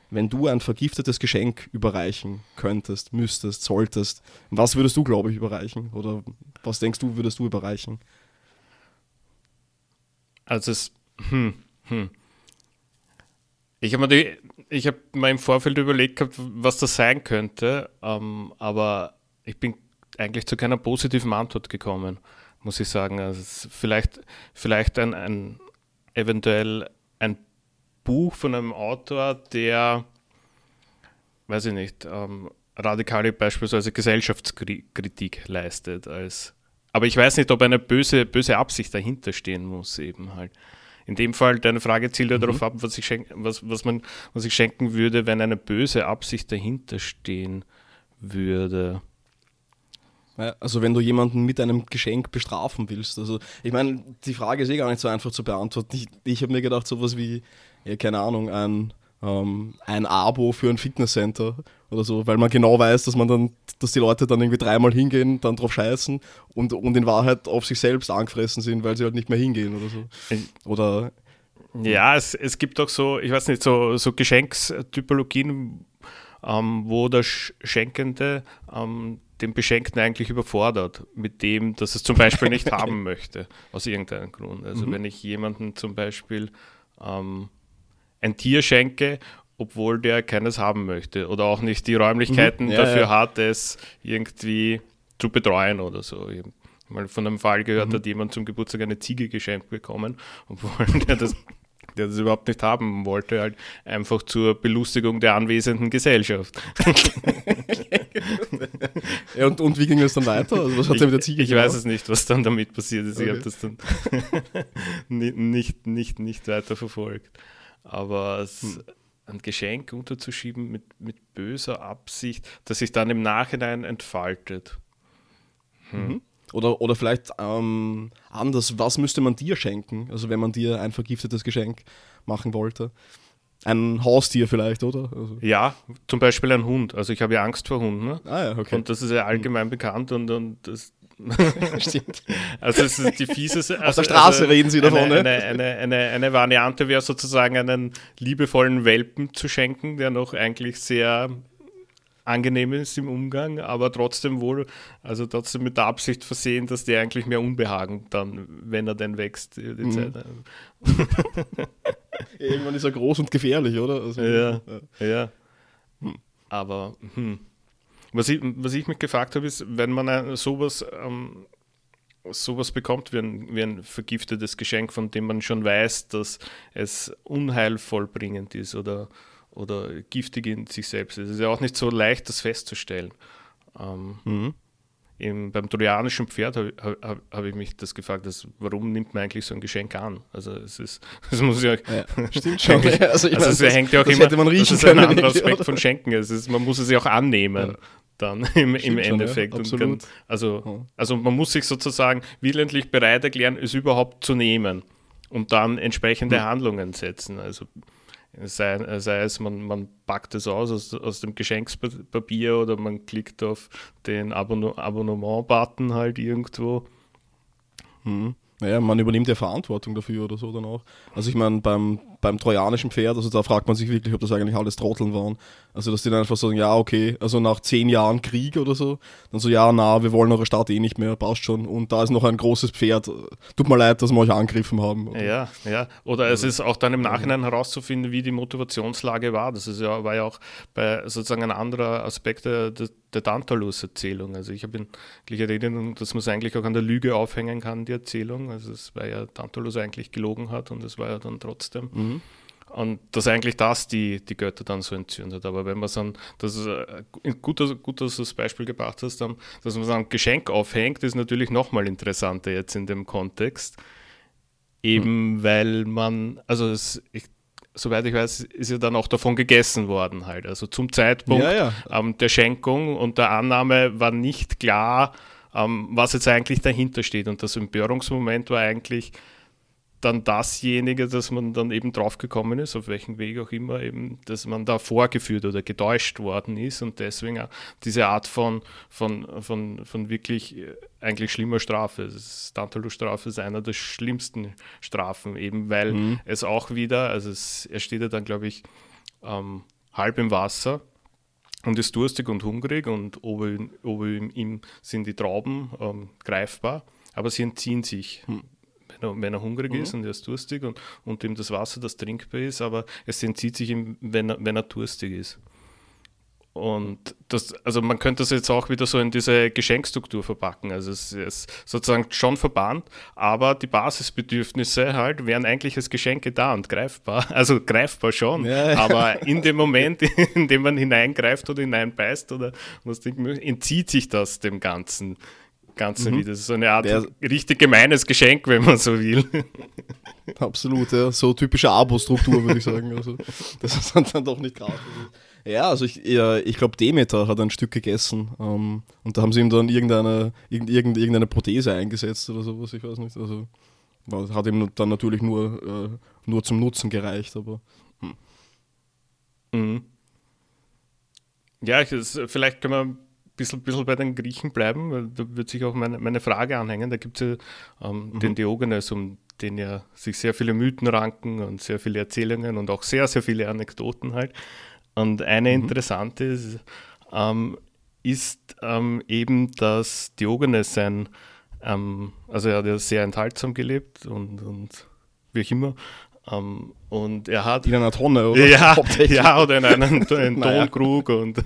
A: wenn du ein vergiftetes Geschenk überreichen könntest, müsstest, solltest, was würdest du, glaube ich, überreichen? Oder was denkst du, würdest du überreichen?
B: Also es, hm, hm. Ich habe mir, hab mir im Vorfeld überlegt gehabt, was das sein könnte, ähm, aber ich bin eigentlich zu keiner positiven Antwort gekommen, muss ich sagen. Also vielleicht, vielleicht ein, ein eventuell ein Buch von einem Autor, der, weiß ich nicht, ähm, radikale beispielsweise Gesellschaftskritik leistet. Als, aber ich weiß nicht, ob eine böse, böse Absicht dahinter stehen muss, eben halt. In dem Fall, deine Frage zielt ja mhm. darauf ab, was ich, schenk, was, was, man, was ich schenken würde, wenn eine böse Absicht dahinter stehen würde.
A: Also wenn du jemanden mit einem Geschenk bestrafen willst. Also ich meine, die Frage ist eh gar nicht so einfach zu beantworten. Ich, ich habe mir gedacht, sowas wie, ja, keine Ahnung, ein, ähm, ein Abo für ein Fitnesscenter oder so, weil man genau weiß, dass man dann, dass die Leute dann irgendwie dreimal hingehen, dann drauf scheißen und, und in Wahrheit auf sich selbst angefressen sind, weil sie halt nicht mehr hingehen oder so. Oder
B: ja, es, es gibt auch so, ich weiß nicht, so, so Geschenkstypologien, ähm, wo der Schenkende ähm, den Beschenkten eigentlich überfordert mit dem, dass es zum Beispiel nicht haben möchte, aus irgendeinem Grund. Also mhm. wenn ich jemanden zum Beispiel ähm, ein Tier schenke, obwohl der keines haben möchte oder auch nicht die Räumlichkeiten mhm. ja, dafür ja. hat, es irgendwie zu betreuen oder so. Ich habe mal von einem Fall gehört, mhm. hat jemand zum Geburtstag eine Ziege geschenkt bekommen, obwohl der das, der das überhaupt nicht haben wollte, halt einfach zur Belustigung der anwesenden Gesellschaft.
A: ja, und, und wie ging es dann weiter? Also was hat
B: ich, mit der Ziege Ich gemacht? weiß es nicht, was dann damit passiert ist. Okay. Ich habe das dann nicht, nicht, nicht weiter verfolgt. Aber es, hm. ein Geschenk unterzuschieben mit, mit böser Absicht, das sich dann im Nachhinein entfaltet.
A: Hm. Mhm. Oder, oder vielleicht ähm, anders, was müsste man dir schenken? Also wenn man dir ein vergiftetes Geschenk machen wollte. Ein Haustier vielleicht, oder? Also.
B: Ja, zum Beispiel ein Hund. Also ich habe ja Angst vor Hunden. Ne? Ah, ja, okay. Und das ist ja allgemein bekannt und, und das, Stimmt. Also es ist die fieseste.
A: Also, Auf der Straße also reden sie davon,
B: eine, ne? Eine, eine, eine, Variante wäre sozusagen einen liebevollen Welpen zu schenken, der noch eigentlich sehr angenehm ist im Umgang, aber trotzdem wohl, also trotzdem mit der Absicht versehen, dass der eigentlich mehr Unbehagen dann, wenn er denn wächst, mhm. Zeit.
A: Irgendwann ist er groß und gefährlich, oder?
B: Also, ja, ja. ja. Hm. Aber hm. Was ich, was ich mich gefragt habe, ist, wenn man sowas, ähm, sowas bekommt wie ein, wie ein vergiftetes Geschenk, von dem man schon weiß, dass es unheilvollbringend ist oder, oder giftig in sich selbst ist. Es ist ja auch nicht so leicht, das festzustellen. Ähm, mhm. im, beim trojanischen Pferd habe hab, hab ich mich das gefragt, dass, warum nimmt man eigentlich so ein Geschenk an? Also es ist, es muss ja, ja
A: stimmt schon.
B: also, ich also es hängt ja auch immer, das ist ein anderer Aspekt von Schenken. Es ist, man muss es ja auch annehmen. Ja. Dann im, im Endeffekt.
A: Schon, ja,
B: kann, also, also man muss sich sozusagen willentlich bereit erklären, es überhaupt zu nehmen und dann entsprechende Handlungen setzen. Also Sei, sei, es, man, man packt es aus, aus aus, dem Geschenkspapier oder man klickt auf den Abonnement-Button halt irgendwo.
A: Hm. Naja, man übernimmt ja Verantwortung dafür oder so dann auch. Also ich meine, beim, beim trojanischen Pferd, also da fragt man sich wirklich, ob das eigentlich alles Trotteln waren. Also dass die dann einfach sagen, ja, okay, also nach zehn Jahren Krieg oder so, dann so, ja, na, wir wollen eure Stadt eh nicht mehr, passt schon. Und da ist noch ein großes Pferd. Tut mir leid, dass wir euch angegriffen haben.
B: Oder? Ja, ja. Oder es ist auch dann im Nachhinein herauszufinden, wie die Motivationslage war. Das ist ja, war ja auch bei sozusagen ein anderer Aspekt der, der Tantalus-Erzählung. Also ich habe in Erinnerung, dass man es eigentlich auch an der Lüge aufhängen kann, die Erzählung. Also es war ja Tantalus eigentlich gelogen hat und es war ja dann trotzdem. Mhm. Und dass eigentlich das die, die Götter dann so entzündet. Aber wenn man dann, das ist äh, gut, gut, dass du das Beispiel gebracht hast, dass man ein Geschenk aufhängt, ist natürlich nochmal interessanter jetzt in dem Kontext. Eben hm. weil man, also es, ich, soweit ich weiß, ist ja dann auch davon gegessen worden halt. Also zum Zeitpunkt
A: ja, ja.
B: Ähm, der Schenkung und der Annahme war nicht klar, ähm, was jetzt eigentlich dahinter steht. Und das Empörungsmoment war eigentlich, dann dasjenige, dass man dann eben draufgekommen ist, auf welchen Weg auch immer, eben, dass man da vorgeführt oder getäuscht worden ist und deswegen diese Art von, von, von, von wirklich äh, eigentlich schlimmer Strafe. Tantalus-Strafe ist einer der schlimmsten Strafen, eben weil mhm. es auch wieder, also es, er steht ja dann, glaube ich, ähm, halb im Wasser und ist durstig und hungrig und oben, oben ihm sind die Trauben ähm, greifbar, aber sie entziehen sich. Mhm wenn er, wenn er hungrig mhm. ist und er ist durstig und, und ihm das Wasser, das trinkbar ist, aber es entzieht sich ihm, wenn er, wenn er durstig ist. Und das, also man könnte das jetzt auch wieder so in diese Geschenkstruktur verpacken. Also es ist sozusagen schon verbannt, aber die Basisbedürfnisse halt wären eigentlich als Geschenke da und greifbar. Also greifbar schon, ja, aber in dem Moment, in dem man hineingreift oder hineinbeißt oder was entzieht sich das dem Ganzen. Ganze mhm. wieder. Das ist so eine Art Der, richtig gemeines Geschenk, wenn man so will.
A: Absolut, ja. So typische Abo-Struktur, würde ich sagen. Also, das ist dann, dann doch nicht gratis. Ja, also ich, ich glaube, Demeter hat ein Stück gegessen ähm, und da haben sie ihm dann irgendeine, irgendeine, irgendeine Prothese eingesetzt oder sowas, ich weiß nicht. Also hat ihm dann natürlich nur, äh, nur zum Nutzen gereicht, aber. Hm.
B: Mhm. Ja, ich, das, vielleicht können wir bisschen, bisschen bei den Griechen bleiben, weil da wird sich auch meine, meine Frage anhängen. Da gibt es ja ähm, mhm. den Diogenes, um den ja sich sehr viele Mythen ranken und sehr viele Erzählungen und auch sehr, sehr viele Anekdoten halt. Und eine mhm. interessante ist, ähm, ist ähm, eben, dass Diogenes sein, ähm, also er hat ja sehr enthaltsam gelebt und, und wie auch immer, um, ähm, und er hat.
A: In einer Tonne, oder?
B: Ja, ja oder in einem Tonkrug und.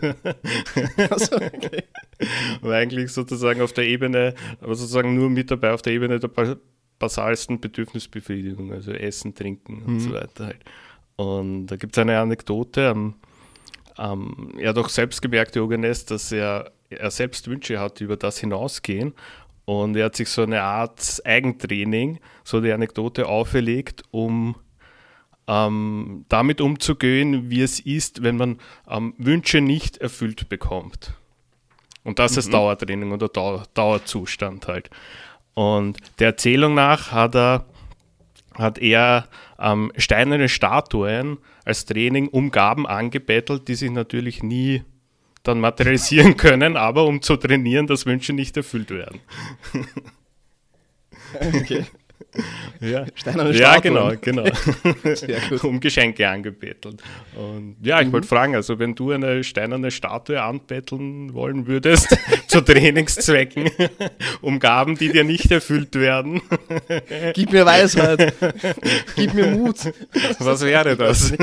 B: also, okay. und eigentlich sozusagen auf der Ebene, aber sozusagen nur mit dabei auf der Ebene der basalsten Bedürfnisbefriedigung, also Essen, Trinken und mhm. so weiter halt. Und da gibt es eine Anekdote. Um, um, er hat auch selbst gemerkt, Diogenes, dass er, er selbst Wünsche hat, über das hinausgehen und er hat sich so eine Art Eigentraining, so die Anekdote auferlegt, um ähm, damit umzugehen, wie es ist, wenn man ähm, Wünsche nicht erfüllt bekommt. Und das mhm. ist Dauertraining oder Dauer, Dauerzustand halt. Und der Erzählung nach hat er, hat er ähm, steinerne Statuen als Training um Gaben angebettelt, die sich natürlich nie dann materialisieren können, aber um zu trainieren, dass Wünsche nicht erfüllt werden.
A: Okay.
B: Ja, Steinerne ja genau, genau. um Geschenke angebettelt. Und ja, ich mhm. wollte fragen, also wenn du eine steinerne Statue anbetteln wollen würdest, zu Trainingszwecken, um Gaben, die dir nicht erfüllt werden.
A: Gib mir Weisheit, gib mir Mut.
B: Was wäre das?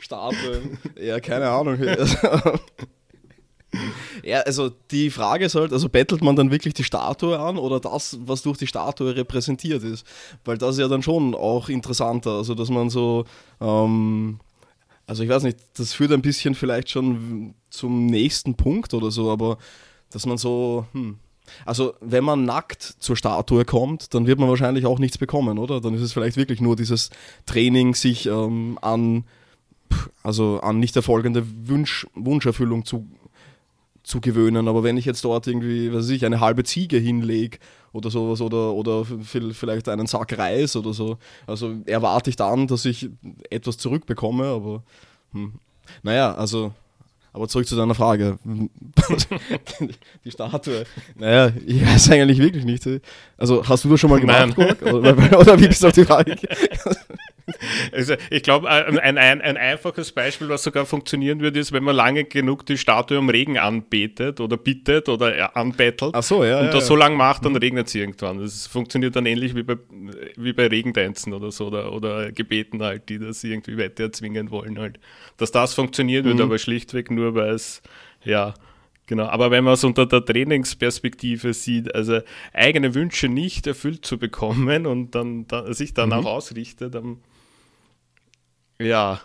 A: Statue, ja, keine Ahnung. Ja, also die Frage ist halt, also bettelt man dann wirklich die Statue an oder das, was durch die Statue repräsentiert ist? Weil das ist ja dann schon auch interessanter, also dass man so, ähm, also ich weiß nicht, das führt ein bisschen vielleicht schon zum nächsten Punkt oder so, aber dass man so, hm, also wenn man nackt zur Statue kommt, dann wird man wahrscheinlich auch nichts bekommen, oder? Dann ist es vielleicht wirklich nur dieses Training, sich ähm, an, also an nicht erfolgende Wunsch, Wunscherfüllung zu, zu gewöhnen. Aber wenn ich jetzt dort irgendwie, was weiß ich, eine halbe Ziege hinlege oder sowas oder, oder vielleicht einen Sack Reis oder so, also erwarte ich dann, dass ich etwas zurückbekomme, aber hm. naja, also aber zurück zu deiner Frage. die Statue. Naja, ich weiß eigentlich wirklich nicht. Also hast du das schon mal gemacht, oder, oder, wie bist du auf die Frage?
B: Also ich glaube, ein, ein, ein, einfaches Beispiel, was sogar funktionieren würde, ist, wenn man lange genug die Statue um Regen anbetet oder bittet oder anbettelt
A: Ach so, ja,
B: und
A: ja,
B: das
A: ja.
B: so lange macht, dann mhm. regnet es irgendwann. Das funktioniert dann ähnlich wie bei, wie bei Regentänzen oder so oder, oder Gebeten halt, die das irgendwie Wette erzwingen wollen halt. Dass das funktionieren mhm. würde, aber schlichtweg nur, weil es, ja, Genau, aber wenn man es unter der Trainingsperspektive sieht, also eigene Wünsche nicht erfüllt zu bekommen und dann, dann sich danach mhm. ausrichtet, dann ja.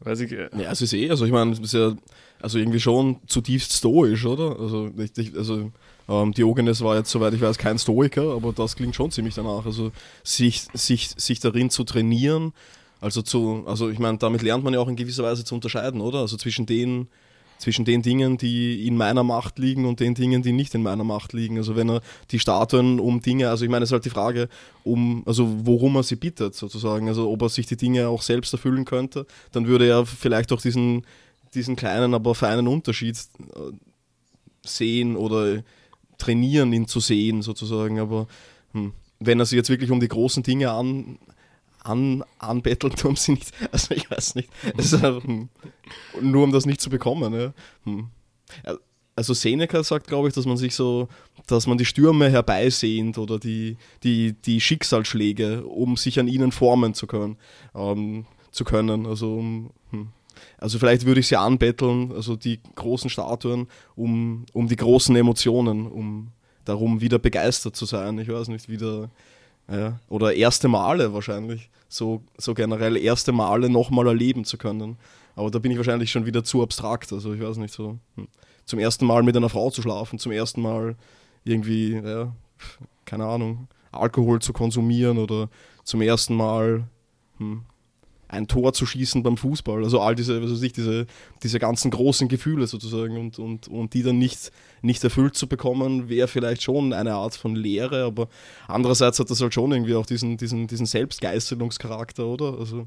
A: Weiß ich. Äh, ja, es ist eh, also ich meine, es ist ja also irgendwie schon zutiefst stoisch, oder? Also, ich, also ähm, Diogenes war jetzt, soweit ich weiß, kein Stoiker, aber das klingt schon ziemlich danach. Also sich, sich, sich darin zu trainieren, also zu, also ich meine, damit lernt man ja auch in gewisser Weise zu unterscheiden, oder? Also zwischen den zwischen den Dingen, die in meiner Macht liegen und den Dingen, die nicht in meiner Macht liegen. Also wenn er die Statuen um Dinge, also ich meine, es ist halt die Frage, um, also worum er sie bittet sozusagen, also ob er sich die Dinge auch selbst erfüllen könnte, dann würde er vielleicht auch diesen, diesen kleinen, aber feinen Unterschied äh, sehen oder trainieren, ihn zu sehen sozusagen, aber hm, wenn er sich jetzt wirklich um die großen Dinge an, an, anbettelt, um sie nicht, also ich weiß nicht, also, nur um das nicht zu bekommen. Ja. Hm. Also Seneca sagt, glaube ich, dass man sich so, dass man die Stürme herbeisehnt oder die, die, die Schicksalsschläge, um sich an ihnen formen zu können. Ähm, zu können. Also, um, hm. also vielleicht würde ich sie anbetteln, also die großen Statuen, um, um die großen Emotionen, um darum wieder begeistert zu sein. Ich weiß nicht, wieder ja, oder erste Male wahrscheinlich. So, so generell erste Male nochmal erleben zu können. Aber da bin ich wahrscheinlich schon wieder zu abstrakt. Also ich weiß nicht so. Hm. Zum ersten Mal mit einer Frau zu schlafen, zum ersten Mal irgendwie, ja, keine Ahnung, Alkohol zu konsumieren oder zum ersten Mal hm, ein Tor zu schießen beim Fußball. Also all diese, was weiß diese, diese ganzen großen Gefühle sozusagen und, und, und die dann nicht, nicht erfüllt zu bekommen, wäre vielleicht schon eine Art von Lehre, aber andererseits hat das halt schon irgendwie auch diesen, diesen, diesen Selbstgeißelungscharakter, oder? Also.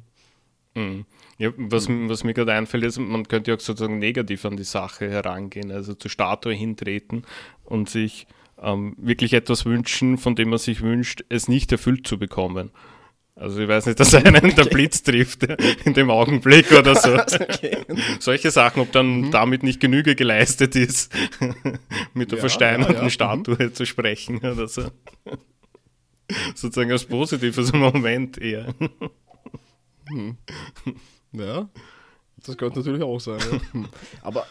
B: Mhm. Ja, was, was mir gerade einfällt, ist, man könnte ja auch sozusagen negativ an die Sache herangehen, also zur Statue hintreten und sich ähm, wirklich etwas wünschen, von dem man sich wünscht, es nicht erfüllt zu bekommen. Also ich weiß nicht, dass einen okay. der Blitz trifft in dem Augenblick oder so. okay. Solche Sachen, ob dann mhm. damit nicht Genüge geleistet ist, mit der ja, versteinerten ja, ja. Statue mhm. zu sprechen oder so. Sozusagen als positives Moment eher.
A: Hm. Ja, das könnte natürlich auch sein. Aber,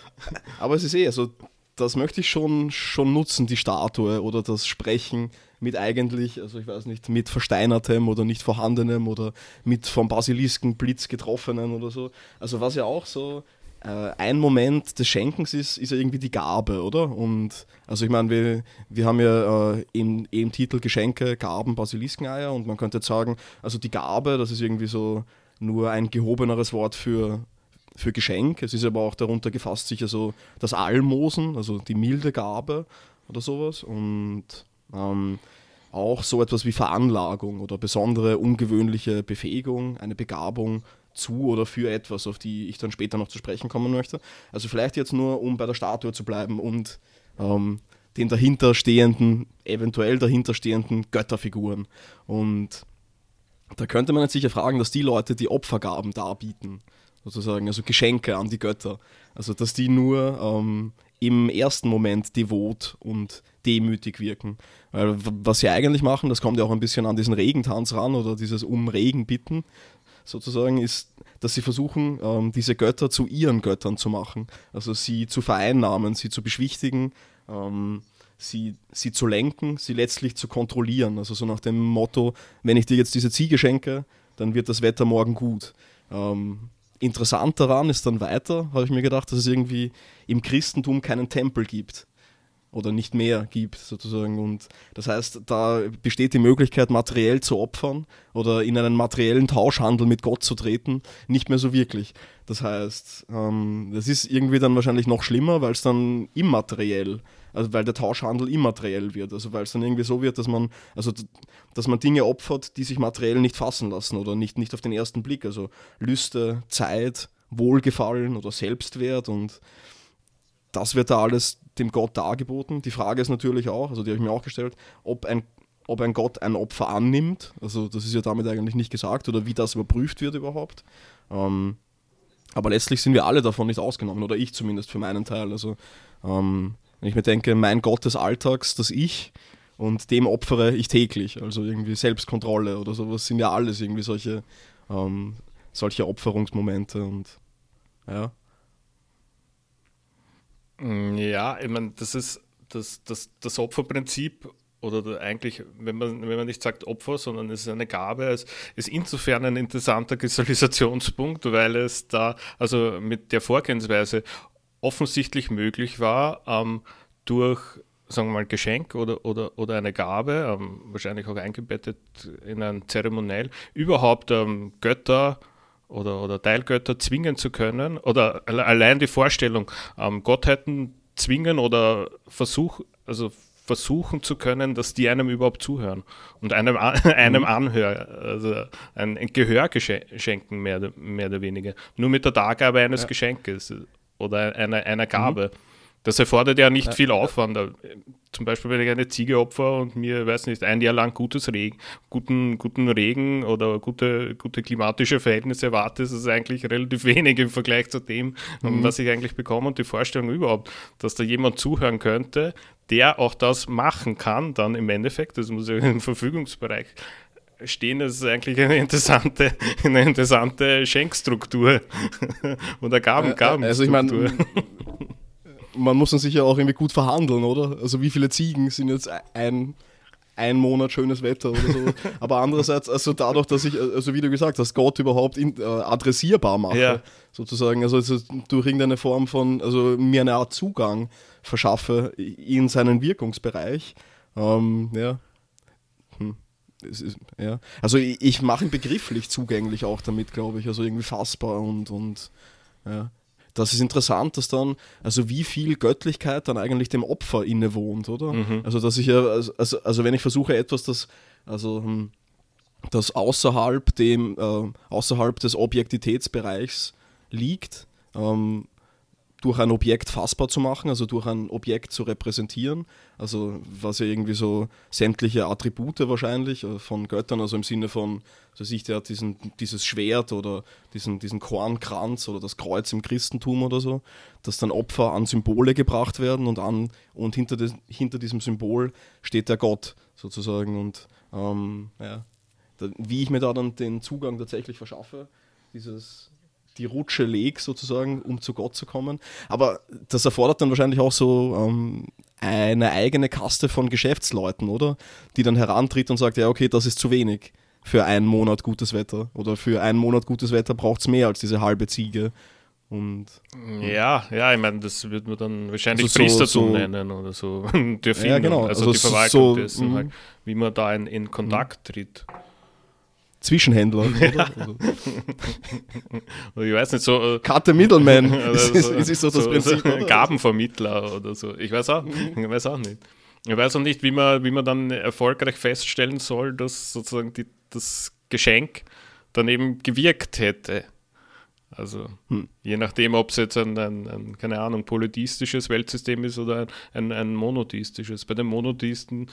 A: aber es ist eh, also das möchte ich schon, schon nutzen, die Statue oder das Sprechen mit eigentlich, also ich weiß nicht, mit versteinertem oder nicht vorhandenem oder mit vom Basilisken Blitz getroffenen oder so. Also was ja auch so äh, ein Moment des Schenkens ist, ist ja irgendwie die Gabe, oder? Und also ich meine, wir, wir haben ja äh, im, im Titel Geschenke, Gaben, Basiliskeneier und man könnte jetzt sagen, also die Gabe, das ist irgendwie so nur ein gehobeneres Wort für für Geschenk. Es ist aber auch darunter gefasst sicher so das Almosen, also die milde Gabe oder sowas. Und ähm, auch so etwas wie Veranlagung oder besondere ungewöhnliche Befähigung, eine Begabung zu oder für etwas, auf die ich dann später noch zu sprechen kommen möchte. Also vielleicht jetzt nur, um bei der Statue zu bleiben und ähm, den dahinterstehenden, eventuell dahinterstehenden Götterfiguren. Und da könnte man jetzt sicher fragen, dass die Leute, die Opfergaben darbieten, sozusagen, also Geschenke an die Götter. Also dass die nur ähm, im ersten Moment devot und demütig wirken. Weil was sie eigentlich machen, das kommt ja auch ein bisschen an diesen Regentanz ran oder dieses Um Regen bitten, sozusagen, ist, dass sie versuchen, ähm, diese Götter zu ihren Göttern zu machen. Also sie zu vereinnahmen, sie zu beschwichtigen, ähm, sie, sie zu lenken, sie letztlich zu kontrollieren. Also so nach dem Motto, wenn ich dir jetzt diese Ziege schenke, dann wird das Wetter morgen gut. Ähm, interessant daran ist dann weiter, habe ich mir gedacht, dass es irgendwie im Christentum keinen Tempel gibt oder nicht mehr gibt sozusagen. Und das heißt, da besteht die Möglichkeit, materiell zu opfern oder in einen materiellen Tauschhandel mit Gott zu treten, nicht mehr so wirklich. Das heißt, ähm, das ist irgendwie dann wahrscheinlich noch schlimmer, weil es dann immateriell, also weil der Tauschhandel immateriell wird, also weil es dann irgendwie so wird, dass man, also dass man Dinge opfert, die sich materiell nicht fassen lassen oder nicht, nicht auf den ersten Blick. Also Lüste, Zeit, Wohlgefallen oder Selbstwert und das wird da alles dem Gott dargeboten. Die Frage ist natürlich auch, also die habe ich mir auch gestellt, ob ein, ob ein Gott ein Opfer annimmt. Also das ist ja damit eigentlich nicht gesagt oder wie das überprüft wird überhaupt. Ähm, aber letztlich sind wir alle davon nicht ausgenommen oder ich zumindest für meinen Teil. Also ähm, wenn ich mir denke, mein Gott des Alltags, das Ich und dem opfere ich täglich. Also irgendwie Selbstkontrolle oder sowas sind ja alles irgendwie solche, ähm, solche Opferungsmomente und ja.
B: Mm, ja, ich meine, das ist das, das, das Opferprinzip oder eigentlich, wenn man, wenn man nicht sagt Opfer, sondern es ist eine Gabe, es ist insofern ein interessanter Kristallisationspunkt, weil es da also mit der Vorgehensweise offensichtlich möglich war, ähm, durch sagen wir mal, Geschenk oder, oder, oder eine Gabe, ähm, wahrscheinlich auch eingebettet in ein Zeremoniell, überhaupt ähm, Götter oder, oder Teilgötter zwingen zu können oder allein die Vorstellung, ähm, Gottheiten zwingen oder versuch, also versuchen zu können, dass die einem überhaupt zuhören und einem, einem mhm. anhören, also ein, ein Gehör schenken, mehr, mehr oder weniger. Nur mit der Dargabe eines ja. Geschenkes oder einer, einer Gabe. Mhm. Das erfordert ja nicht ja. viel Aufwand. Zum Beispiel, wenn ich eine Ziege opfer und mir, weiß nicht, ein Jahr lang gutes Regen, guten, guten Regen oder gute, gute klimatische Verhältnisse erwarte, ist es eigentlich relativ wenig im Vergleich zu dem, mhm. was ich eigentlich bekomme und die Vorstellung überhaupt, dass da jemand zuhören könnte, der auch das machen kann, dann im Endeffekt, das muss ja im Verfügungsbereich stehen, das ist eigentlich eine interessante, eine interessante Schenkstruktur oder Gaben, Gabenstruktur. Also ich meine,
A: man muss dann sicher auch irgendwie gut verhandeln, oder? Also wie viele Ziegen sind jetzt ein, ein Monat schönes Wetter oder so. Aber andererseits, also dadurch, dass ich, also wie du gesagt hast, Gott überhaupt in, äh, adressierbar mache, ja. sozusagen, also, also, durch irgendeine Form von, also mir eine Art Zugang verschaffe in seinen Wirkungsbereich, ähm, ja. Hm. Ist, ja. Also ich, ich mache ihn begrifflich zugänglich auch damit, glaube ich, also irgendwie fassbar und, und ja das ist interessant, dass dann, also wie viel Göttlichkeit dann eigentlich dem Opfer innewohnt, oder? Mhm. Also, dass ich ja, also, also, wenn ich versuche, etwas, das, also, hm, das außerhalb dem, äh, außerhalb des Objektitätsbereichs liegt, ähm, durch ein Objekt fassbar zu machen, also durch ein Objekt zu repräsentieren, also was ja irgendwie so sämtliche Attribute wahrscheinlich äh, von Göttern, also im Sinne von, also sich der hat diesen, dieses Schwert oder diesen, diesen Kornkranz oder das Kreuz im Christentum oder so, dass dann Opfer an Symbole gebracht werden und an und hinter, des, hinter diesem Symbol steht der Gott sozusagen und ähm, ja, da, wie ich mir da dann den Zugang tatsächlich verschaffe, dieses die Rutsche leg sozusagen, um zu Gott zu kommen. Aber das erfordert dann wahrscheinlich auch so ähm, eine eigene Kaste von Geschäftsleuten, oder? Die dann herantritt und sagt, ja, okay, das ist zu wenig für einen Monat gutes Wetter. Oder für einen Monat gutes Wetter braucht es mehr als diese halbe Ziege. Und,
B: ja, ja, ich meine, das wird man dann wahrscheinlich also Priestertum so, nennen oder so.
A: Ja, genau.
B: also, also die Verwaltung so, dessen, mhm. halt, wie man da in, in Kontakt tritt.
A: Zwischenhändler.
B: Ja. ich weiß nicht, so.
A: Äh, middleman. ist, ist, ist, ist so das so, Prinzip.
B: So Gabenvermittler oder so. Ich weiß auch, ich weiß auch nicht. Ich weiß auch nicht, wie man, wie man dann erfolgreich feststellen soll, dass sozusagen die, das Geschenk dann eben gewirkt hätte. Also hm. je nachdem, ob es jetzt ein, ein, ein, keine Ahnung, polytheistisches Weltsystem ist oder ein, ein, monotheistisches. Bei den Monotheisten,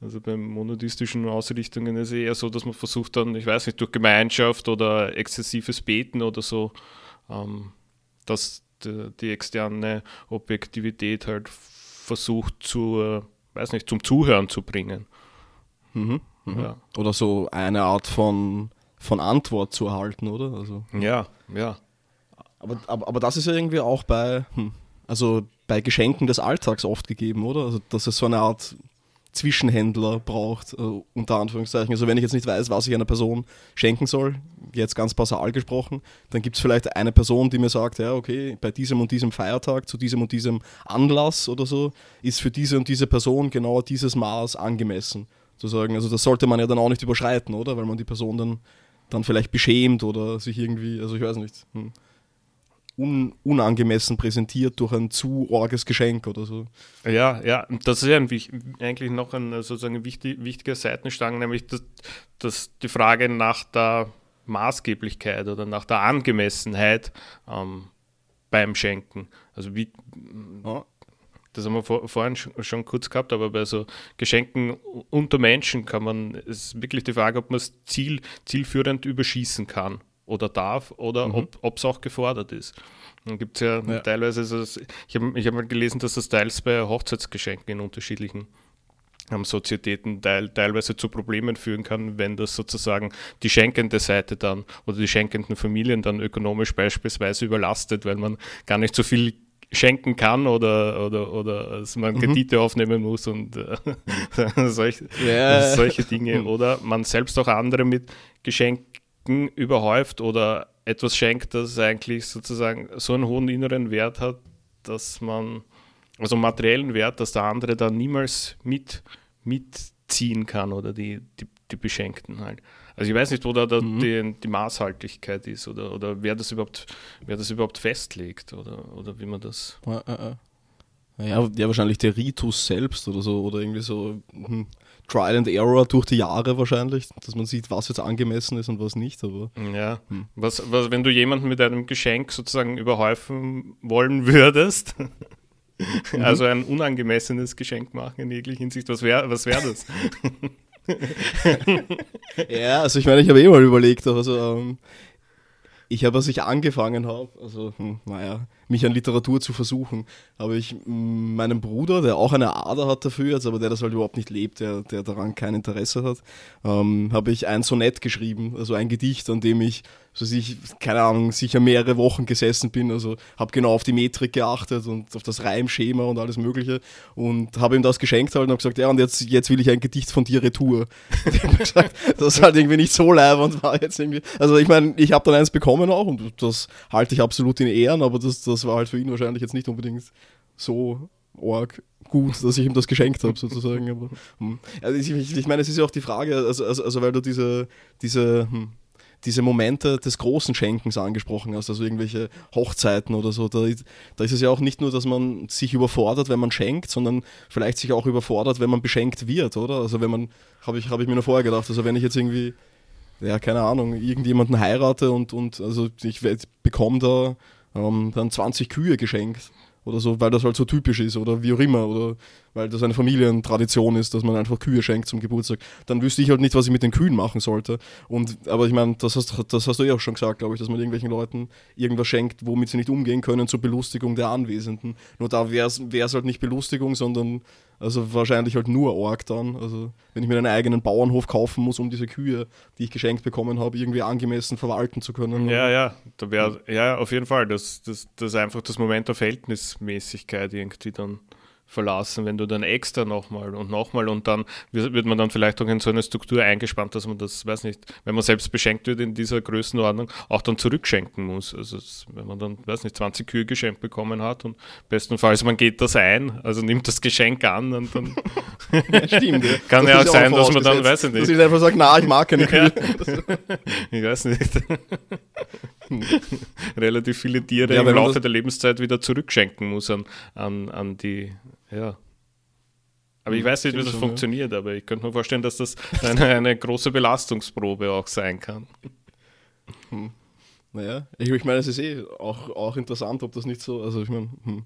B: also bei monotheistischen Ausrichtungen ist es eher so, dass man versucht dann, ich weiß nicht, durch Gemeinschaft oder exzessives Beten oder so, ähm, dass die, die, externe Objektivität halt versucht zu, weiß nicht, zum Zuhören zu bringen.
A: Mhm. Mhm. Ja. Oder so eine Art von, von Antwort zu erhalten, oder? Also,
B: ja, ja.
A: Aber, aber, aber das ist ja irgendwie auch bei, hm, also bei Geschenken des Alltags oft gegeben, oder? Also dass es so eine Art Zwischenhändler braucht, äh, unter Anführungszeichen. Also wenn ich jetzt nicht weiß, was ich einer Person schenken soll, jetzt ganz basal gesprochen, dann gibt es vielleicht eine Person, die mir sagt, ja, okay, bei diesem und diesem Feiertag, zu diesem und diesem Anlass oder so, ist für diese und diese Person genau dieses Maß angemessen. Zu sagen, also das sollte man ja dann auch nicht überschreiten, oder? Weil man die Person dann, dann vielleicht beschämt oder sich irgendwie, also ich weiß nicht. Hm un, unangemessen präsentiert durch ein zu orges Geschenk oder so.
B: Ja, ja, das ist ja ein, eigentlich noch ein sozusagen wichtig, wichtiger Seitenstrang, nämlich das, das die Frage nach der Maßgeblichkeit oder nach der Angemessenheit ähm, beim Schenken. Also wie, ja. das haben wir vor, vorhin schon kurz gehabt, aber bei so Geschenken unter Menschen kann man, ist wirklich die Frage, ob man es ziel, zielführend überschießen kann oder darf oder mhm. ob es auch gefordert ist. Dann gibt es ja, ja, teilweise, also ich habe ich hab mal gelesen, dass das teils bei Hochzeitsgeschenken in unterschiedlichen ähm, Sozietäten teil, teilweise zu Problemen führen kann, wenn das sozusagen die schenkende Seite dann oder die schenkenden Familien dann ökonomisch beispielsweise überlastet, weil man gar nicht so viel schenken kann oder, oder, oder dass man mhm. Kredite aufnehmen muss und äh, solch, yeah. solche Dinge. Oder man selbst auch andere mit Geschenken Schenken überhäuft oder etwas schenkt, das eigentlich sozusagen so einen hohen inneren Wert hat, dass man, also materiellen Wert, dass der andere dann niemals mit, mitziehen kann oder die, die, die Beschenkten halt. Also ich weiß nicht, wo da, da mhm. die, die, Maßhaltigkeit ist oder, oder wer das überhaupt, wer das überhaupt festlegt oder, oder wie man das.
A: Ja, ja, ja, wahrscheinlich der Ritus selbst oder so oder irgendwie so. Hm Trial and Error durch die Jahre wahrscheinlich, dass man sieht, was jetzt angemessen ist und was nicht. Aber,
B: ja, hm. was, was, wenn du jemanden mit einem Geschenk sozusagen überhäufen wollen würdest, mhm. also ein unangemessenes Geschenk machen in jeglicher Hinsicht, was wäre was wär das?
A: ja, also ich meine, ich habe eh mal überlegt, also ähm, ich habe, als ich angefangen habe, also hm, naja, mich an Literatur zu versuchen, habe ich meinem Bruder, der auch eine Ader hat dafür, jetzt aber der das halt überhaupt nicht lebt, der, der daran kein Interesse hat, ähm, habe ich ein Sonett geschrieben, also ein Gedicht, an dem ich so ich, keine Ahnung, sicher mehrere Wochen gesessen bin. Also habe genau auf die Metrik geachtet und auf das Reimschema und alles Mögliche und habe ihm das geschenkt halt und habe gesagt, ja, und jetzt, jetzt will ich ein Gedicht von dir retour. gesagt, das halt irgendwie nicht so live und war jetzt irgendwie. Also ich meine, ich habe dann eins bekommen auch und das halte ich absolut in Ehren, aber das, das war halt für ihn wahrscheinlich jetzt nicht unbedingt so arg gut, dass ich ihm das geschenkt habe, sozusagen. Aber, hm. also ich, ich, ich, meine, es ist ja auch die Frage, also, also, also weil du diese, diese hm, diese Momente des großen Schenkens angesprochen hast, also irgendwelche Hochzeiten oder so. Da, da, ist es ja auch nicht nur, dass man sich überfordert, wenn man schenkt, sondern vielleicht sich auch überfordert, wenn man beschenkt wird, oder? Also wenn man, habe ich, hab ich mir nur vorher gedacht, also wenn ich jetzt irgendwie, ja, keine Ahnung, irgendjemanden heirate und, und also ich bekomme da ähm, dann 20 Kühe geschenkt oder so, weil das halt so typisch ist oder wie auch immer oder weil das eine Familientradition ist, dass man einfach Kühe schenkt zum Geburtstag, dann wüsste ich halt nicht, was ich mit den Kühen machen sollte. Und, aber ich meine, das hast, das hast du ja auch schon gesagt, glaube ich, dass man irgendwelchen Leuten irgendwas schenkt, womit sie nicht umgehen können, zur Belustigung der Anwesenden. Nur da wäre es halt nicht Belustigung, sondern also wahrscheinlich halt nur Org dann. Also wenn ich mir einen eigenen Bauernhof kaufen muss, um diese Kühe, die ich geschenkt bekommen habe, irgendwie angemessen verwalten zu können.
B: Ja, ja, da wäre ja auf jeden Fall, dass das, das einfach das Moment der Verhältnismäßigkeit irgendwie dann verlassen, wenn du dann extra nochmal und nochmal und dann wird man dann vielleicht auch in so eine Struktur eingespannt, dass man das, weiß nicht, wenn man selbst beschenkt wird in dieser Größenordnung, auch dann zurückschenken muss. Also wenn man dann, weiß nicht, 20 Kühe geschenkt bekommen hat und bestenfalls man geht das ein, also nimmt das Geschenk an und dann ja, stimmt, ja. kann das ja auch sein, dass man dann, weiß ich nicht. Dass
A: ich einfach sage, na, ich mag keine Kühe.
B: ich weiß nicht. Relativ viele Tiere ja, im Laufe der Lebenszeit wieder zurückschenken muss an, an, an die ja. Aber ich hm, weiß nicht, wie das schon, funktioniert, ja. aber ich könnte mir vorstellen, dass das eine, eine große Belastungsprobe auch sein kann.
A: Hm. Naja, ich, ich meine, es ist eh auch, auch interessant, ob das nicht so, also ich meine, hm,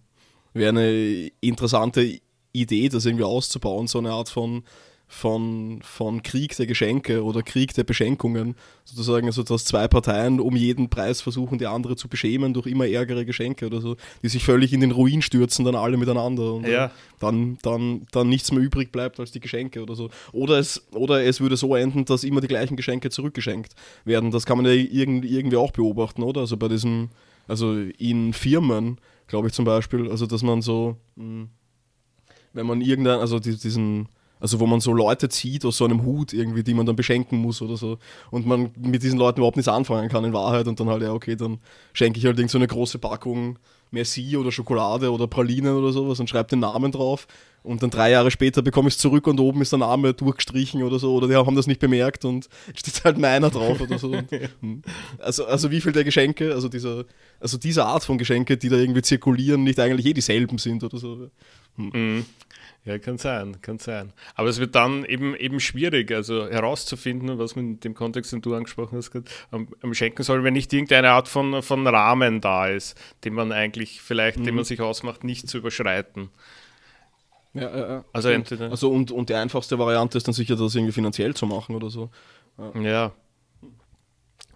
A: wäre eine interessante Idee, das irgendwie auszubauen, so eine Art von von, von Krieg der Geschenke oder Krieg der Beschenkungen, sozusagen, also dass zwei Parteien um jeden Preis versuchen, die andere zu beschämen durch immer ärgere Geschenke oder so, die sich völlig in den Ruin stürzen, dann alle miteinander und ja. dann, dann, dann nichts mehr übrig bleibt als die Geschenke oder so. Oder es, oder es würde so enden, dass immer die gleichen Geschenke zurückgeschenkt werden. Das kann man ja irgendwie auch beobachten, oder? Also bei diesem, also in Firmen, glaube ich zum Beispiel, also dass man so, hm, wenn man irgendein, also diesen Also wo man so Leute zieht aus so einem Hut irgendwie, die man dann beschenken muss oder so. Und man mit diesen Leuten überhaupt nichts anfangen kann in Wahrheit. Und dann halt, ja, okay, dann schenke ich halt irgend so eine große Packung Merci oder Schokolade oder Pralinen oder sowas und schreibe den Namen drauf. Und dann drei Jahre später bekomme ich es zurück und oben ist der Name durchgestrichen oder so. Oder die haben das nicht bemerkt und steht halt meiner drauf oder so. Und, hm. also, also wie viel der Geschenke, also dieser, also diese Art von Geschenke, die da irgendwie zirkulieren, nicht eigentlich eh dieselben sind oder so.
B: Hm. Mhm. Ja, kann sein, kann sein. Aber es wird dann eben, eben schwierig, also herauszufinden, was man in dem Kontext, den du angesprochen hast, am, am schenken soll, wenn nicht irgendeine Art von, von Rahmen da ist, den man eigentlich vielleicht, mhm. den man sich ausmacht, nicht zu überschreiten.
A: Ja, ja, ja. Also, entweder also und, und die einfachste Variante ist dann sicher, das irgendwie finanziell zu machen oder so.
B: Ja. ja.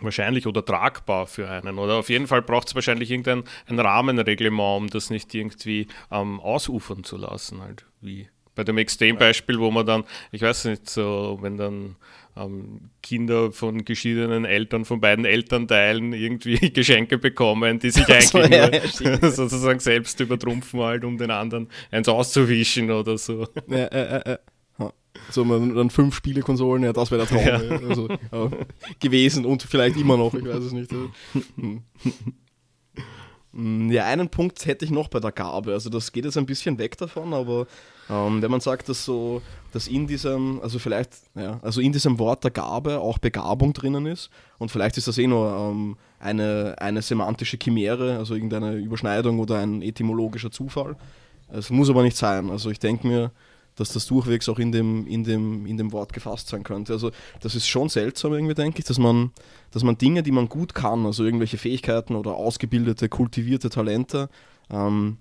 B: Wahrscheinlich oder tragbar für einen. Oder auf jeden Fall braucht es wahrscheinlich irgendein ein Rahmenreglement, um das nicht irgendwie ähm, ausufern zu lassen. Halt wie bei dem Extrembeispiel, wo man dann, ich weiß nicht, so, wenn dann ähm, Kinder von geschiedenen Eltern, von beiden Elternteilen irgendwie Geschenke bekommen, die sich eigentlich so, ja, sozusagen selbst übertrumpfen, halt, um den anderen eins auszuwischen oder so. Ja, äh,
A: äh. So, man, dann fünf Spielekonsolen, ja, das wäre der Traum ja. Also, ja, gewesen und vielleicht immer noch, ich weiß es nicht. Hm, ja, einen Punkt hätte ich noch bei der Gabe. Also das geht jetzt ein bisschen weg davon, aber ähm, wenn man sagt, dass so, dass in diesem, also vielleicht, ja, also in diesem Wort der Gabe auch Begabung drinnen ist und vielleicht ist das eh nur ähm, eine, eine semantische Chimäre, also irgendeine Überschneidung oder ein etymologischer Zufall. Es muss aber nicht sein. Also ich denke mir, dass das durchwegs auch in dem, in, dem, in dem Wort gefasst sein könnte. Also das ist schon seltsam irgendwie, denke ich, dass man, dass man Dinge, die man gut kann, also irgendwelche Fähigkeiten oder ausgebildete, kultivierte Talente, ähm,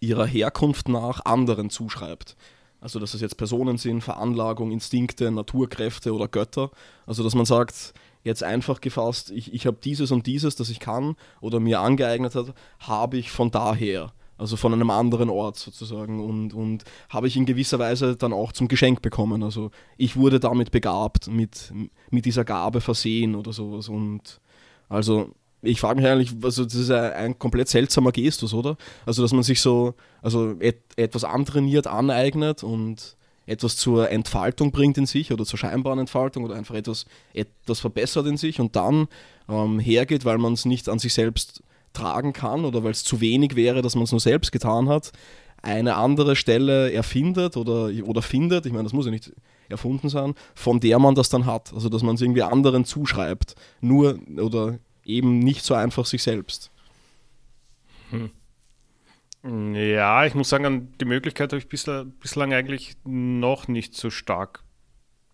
A: ihrer Herkunft nach anderen zuschreibt. Also dass es jetzt Personen sind, Veranlagung, Instinkte, Naturkräfte oder Götter. Also dass man sagt, jetzt einfach gefasst, ich, ich habe dieses und dieses, das ich kann oder mir angeeignet hat, habe ich von daher also von einem anderen Ort sozusagen und, und habe ich in gewisser Weise dann auch zum Geschenk bekommen. Also ich wurde damit begabt, mit, mit dieser Gabe versehen oder sowas und also ich frage mich eigentlich, also das ist ein, komplett seltsamer Gestus, oder? Also dass man sich so, also et, etwas antrainiert, aneignet und etwas zur Entfaltung bringt in sich oder zur scheinbaren Entfaltung oder einfach etwas, etwas verbessert in sich und dann ähm, hergeht, weil man es nicht an sich selbst tragen kann oder weil es zu wenig wäre, dass man es nur selbst getan hat, eine andere Stelle erfindet oder, oder findet, ich meine, das muss ja nicht erfunden sein, von der man das dann hat. Also dass man es irgendwie anderen zuschreibt. Nur oder eben nicht so einfach sich selbst.
B: Hm. Ja, ich muss sagen, an die Möglichkeit habe ich bislang, eigentlich noch nicht so stark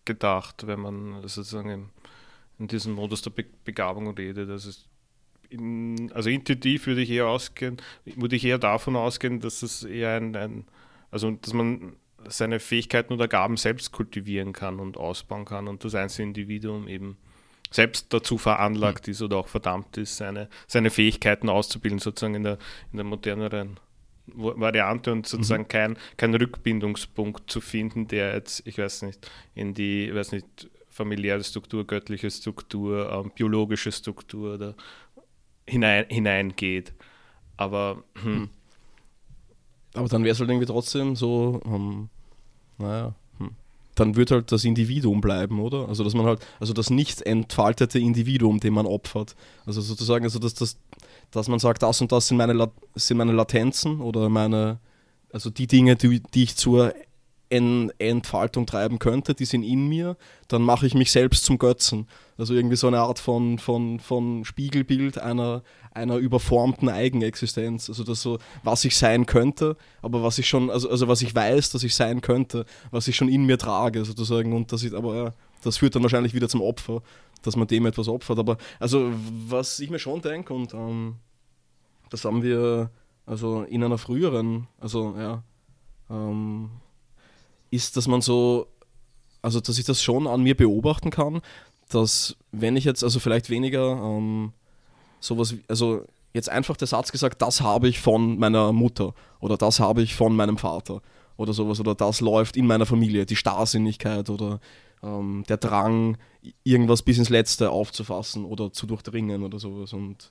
B: gedacht, wenn man sozusagen in, in diesem Modus der Be Begabung redet. Das ist in, also intuitiv würde ich eher ausgehen, würde ich eher davon ausgehen, dass es eher ein, ein also dass man seine Fähigkeiten oder Gaben selbst kultivieren kann und ausbauen kann und das einzelne Individuum eben selbst dazu veranlagt mhm. ist oder auch verdammt ist, seine, seine Fähigkeiten auszubilden, sozusagen in der, in der moderneren Variante und sozusagen mhm. kein, kein Rückbindungspunkt zu finden, der jetzt, ich weiß nicht, in die, ich weiß nicht, familiäre Struktur, göttliche Struktur, ähm, biologische Struktur oder hinein, hineingeht. Aber. Hm. hm.
A: Aber dann wäre es halt irgendwie trotzdem so, um, naja, hm. dann wird halt das Individuum bleiben, oder? Also dass man halt, also das nicht entfaltete Individuum, dem man opfert. Also sozusagen, also dass, das, dass man sagt, das und das sind meine, sind meine Latenzen oder meine, also die Dinge, die, die ich zur en Entfaltung treiben könnte, die sind in mir, dann mache ich mich selbst zum Götzen. Also irgendwie so eine Art von, von, von Spiegelbild einer, einer überformten Eigenexistenz. Also das so, was ich sein könnte, aber was ich schon, also, also was ich weiß, dass ich sein könnte, was ich schon in mir trage, sozusagen. Und das ist aber, das führt dann wahrscheinlich wieder zum Opfer, dass man dem etwas opfert. Aber also was ich mir schon denke, und ähm, das haben wir also in einer früheren, also ja, ähm, ist, dass man so, also dass ich das schon an mir beobachten kann, dass wenn ich jetzt, also vielleicht weniger ähm, sowas, also jetzt einfach der Satz gesagt, das habe ich von meiner Mutter oder das habe ich von meinem Vater oder sowas oder das läuft in meiner Familie, die Starrsinnigkeit oder ähm, der Drang, irgendwas bis ins Letzte aufzufassen oder zu durchdringen oder sowas und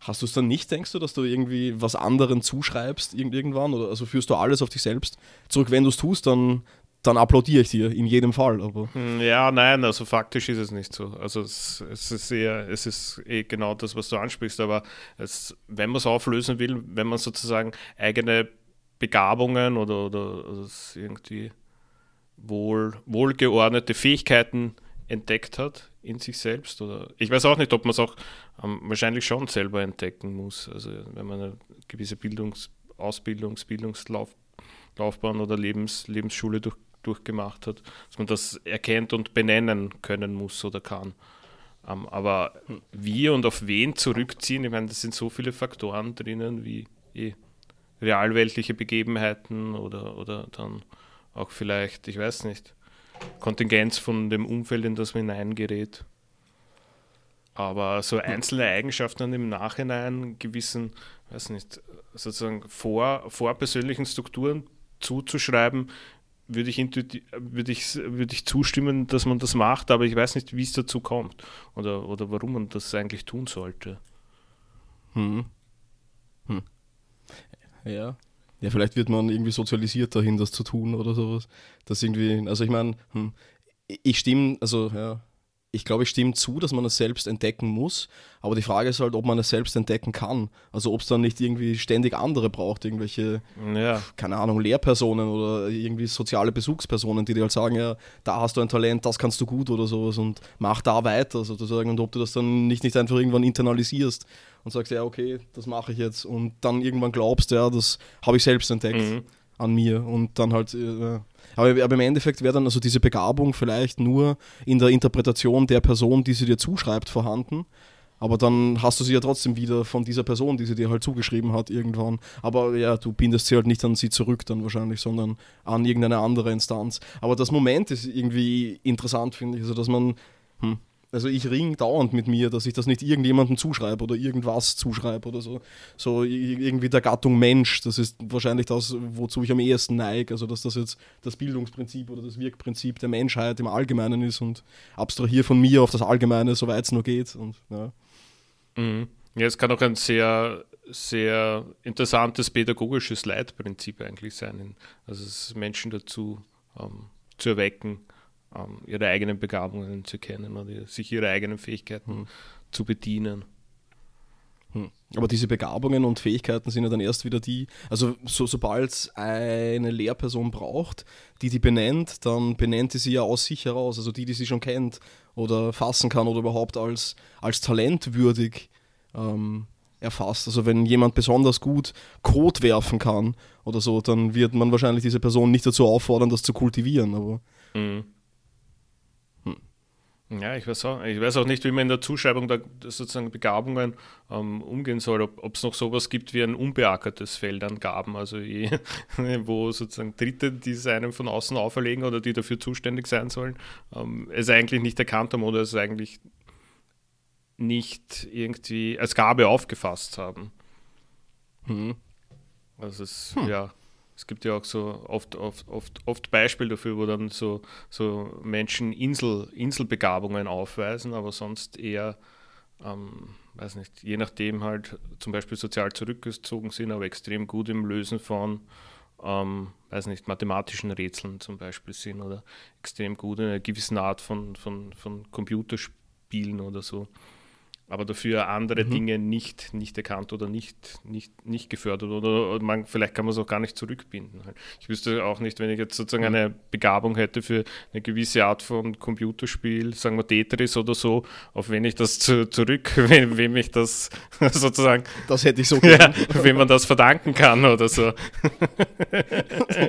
A: Hast du es dann nicht, denkst du, dass du irgendwie was anderen zuschreibst irgendwann? Oder also führst du alles auf dich selbst zurück? Wenn du es tust, dann, dann applaudiere ich dir in jedem Fall. Aber
B: Hm, Ja, nein, also faktisch ist es nicht so. Also es, es ist eher, es ist eh genau das, was du ansprichst, aber es, wenn man es auflösen will, wenn man sozusagen eigene Begabungen oder, oder, es irgendwie wohl, wohlgeordnete Fähigkeiten entdeckt hat in sich selbst. Oder ich weiß auch nicht, ob man es auch ähm, wahrscheinlich schon selber entdecken muss. Also wenn man eine gewisse Bildungs-, Ausbildungs-, Bildungslauf Laufbahn oder Lebens, Lebensschule durch, durchgemacht hat, dass man das erkennt und benennen können muss oder kann. Ähm, aber wie und auf wen zurückziehen, ich meine, das sind so viele Faktoren drinnen, wie eh realweltliche Begebenheiten oder, oder dann auch vielleicht, ich weiß nicht, Kontingenz von dem Umfeld, in das man hineingerät. Aber so einzelne Eigenschaften im Nachhinein gewissen, weiß nicht, sozusagen vor, vor persönlichen Strukturen zuzuschreiben, würde ich, würde, ich, würde ich zustimmen, dass man das macht, aber ich weiß nicht, wie es dazu kommt oder, oder warum man das eigentlich tun sollte.
A: Hm. Hm. Ja. Ja, vielleicht wird man irgendwie sozialisiert dahin, das zu tun oder sowas. Das irgendwie, also ich meine, hm, ich stimme, also ja, ich glaube, ich stimme zu, dass man es selbst entdecken muss, aber die Frage ist halt, ob man es selbst entdecken kann. Also ob es dann nicht irgendwie ständig andere braucht, irgendwelche,
B: Ja,
A: keine Ahnung, Lehrpersonen oder irgendwie soziale Besuchspersonen, die dir halt sagen, ja, da hast du ein Talent, das kannst du gut oder sowas und mach da weiter sozusagen und ob du das dann nicht, nicht einfach irgendwann internalisierst und sagst, ja, okay, das mache ich jetzt und dann irgendwann glaubst, ja, das habe ich selbst entdeckt
B: Mhm.
A: an mir und dann halt, äh, aber, aber im Endeffekt wäre dann also diese Begabung vielleicht nur in der Interpretation der Person, die sie dir zuschreibt, vorhanden. Aber dann hast du sie ja trotzdem wieder von dieser Person, die sie dir halt zugeschrieben hat, irgendwann. Aber ja, du bindest sie halt nicht an sie zurück dann wahrscheinlich, sondern an irgendeine andere Instanz. Aber das Moment ist irgendwie interessant, finde ich. Also, dass man, hm, also ich ring dauernd mit mir, dass ich das nicht irgendjemandem zuschreibe oder irgendwas zuschreibe oder so. So irgendwie der Gattung Mensch, das ist wahrscheinlich das, wozu ich am ehesten neige. Also dass das jetzt das Bildungsprinzip oder das Wirkprinzip der Menschheit im Allgemeinen ist und abstrahiere von mir auf das Allgemeine, soweit es nur geht. Und, ja.
B: Mhm. Ja, es kann auch ein sehr, sehr interessantes pädagogisches Leitprinzip eigentlich sein. Also Menschen dazu ähm, zu erwecken, ähm, ihre eigenen Begabungen zu kennen oder sich ihre eigenen Fähigkeiten zu bedienen.
A: Hm. Aber diese Begabungen und Fähigkeiten sind ja dann erst wieder die, also so, sobald es eine Lehrperson braucht, die die benennt, dann benennt die sie ja aus sich heraus, also die, die sie schon kennt oder fassen kann oder überhaupt als, als talentwürdig ähm, erfasst. Also wenn jemand besonders gut Code werfen kann oder so, dann wird man wahrscheinlich diese Person nicht dazu auffordern, das zu kultivieren. Aber
B: Mhm. Ja, ich weiß, auch, ich weiß auch nicht, wie man in der Zuschreibung der sozusagen Begabungen ähm, umgehen soll, ob es noch sowas gibt wie ein unbeackertes Feld an Gaben, also je, wo sozusagen Dritte, die es einem von außen auferlegen oder die dafür zuständig sein sollen, ähm, es eigentlich nicht erkannt haben oder es eigentlich nicht irgendwie als Gabe aufgefasst haben.
A: hm.
B: Also es, ja, es gibt ja auch so oft, oft, oft, oft Beispiele dafür, wo dann so, so Menschen Insel, Inselbegabungen aufweisen, aber sonst eher, ähm, weiß nicht, je nachdem halt zum Beispiel sozial zurückgezogen sind, aber extrem gut im Lösen von, ähm, weiß nicht, mathematischen Rätseln zum Beispiel sind oder extrem gut in einer gewissen Art von, von, von Computerspielen oder so aber dafür andere
A: Mhm.
B: Dinge nicht, nicht erkannt oder nicht, nicht, nicht gefördert oder man, vielleicht kann man es auch gar nicht zurückbinden. Ich wüsste auch nicht, wenn ich jetzt sozusagen
A: Mhm.
B: eine Begabung hätte für eine gewisse Art von Computerspiel, sagen wir Tetris oder so, auf wen ich das zu, zurück, wem, wem ich das sozusagen,
A: Das hätte ich so
B: ja,
A: gern.
B: wem man das verdanken kann oder so.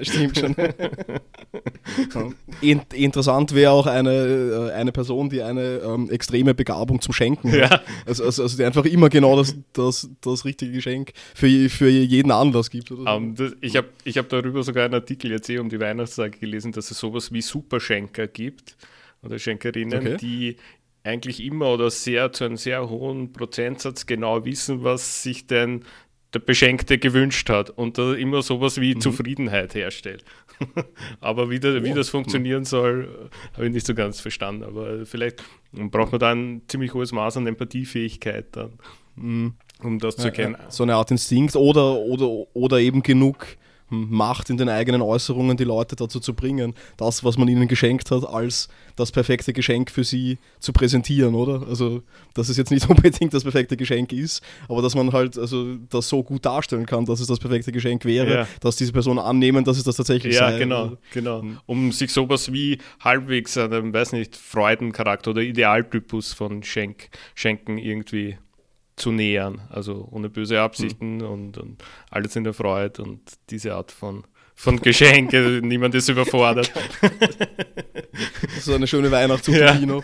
A: Stimmt schon. Ja. In, interessant wäre auch eine, äh, eine Person, die eine ähm, extreme Begabung zum Schenken hat. Also, also, also einfach immer genau das, das, das richtige Geschenk für, für jeden Anlass gibt. Oder so.
B: Ähm, das, ich habe ich hab darüber sogar einen Artikel jetzt eh um die Weihnachtstage gelesen, dass es sowas wie Superschenker gibt oder Schenkerinnen,
A: Okay.
B: die eigentlich immer oder sehr zu einem sehr hohen Prozentsatz genau wissen, was sich denn der Beschenkte gewünscht hat und da immer sowas wie Zufriedenheit herstellt. aber wie, da, wie das funktionieren soll, äh, habe ich nicht so ganz verstanden. Aber vielleicht braucht man da ein ziemlich hohes Maß an Empathiefähigkeit dann,
A: Mhm.
B: um das zu erkennen.
A: So eine Art Instinkt oder, oder, oder eben genug, hm, Macht in den eigenen Äußerungen, die Leute dazu zu bringen, das, was man ihnen geschenkt hat, als das perfekte Geschenk für sie zu präsentieren, oder? Also, dass es jetzt nicht unbedingt das perfekte Geschenk ist, aber dass man halt also das so gut darstellen kann, dass es das perfekte Geschenk wäre,
B: Ja.
A: dass diese Personen annehmen, dass es das tatsächlich
B: Ja,
A: sei.
B: genau, genau. Um sich sowas wie halbwegs einem, weiß nicht, Freudencharakter oder Idealtypus von Schenk, Schenken irgendwie zu nähern. Also ohne böse Absichten und, und alles in der Freude und diese Art von, von Geschenke. Niemand ist überfordert.
A: So eine schöne Weihnachtsutopie
B: Ja.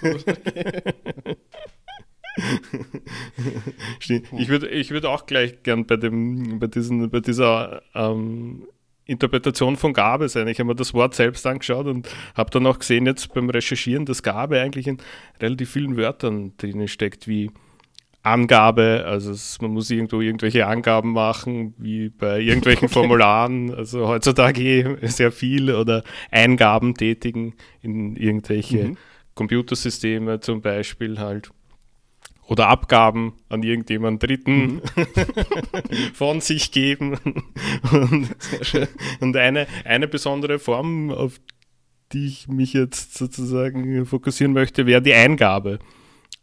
B: Stimmt. Ich würde ich würd auch gleich gern bei, dem, bei, diesen, bei dieser ähm, Interpretation von Gabe sein. Ich habe mir das Wort selbst angeschaut und habe dann auch gesehen, jetzt beim Recherchieren, dass Gabe eigentlich in relativ vielen Wörtern drin steckt, wie Angabe, also es, man muss irgendwo irgendwelche Angaben machen, wie bei irgendwelchen Formularen, also heutzutage eh sehr viel, oder Eingaben tätigen in irgendwelche
A: Mhm.
B: Computersysteme zum Beispiel halt. Oder Abgaben an irgendjemand Dritten von sich geben. Und, und eine, eine besondere Form, auf die ich mich jetzt sozusagen fokussieren möchte, wäre die Eingabe.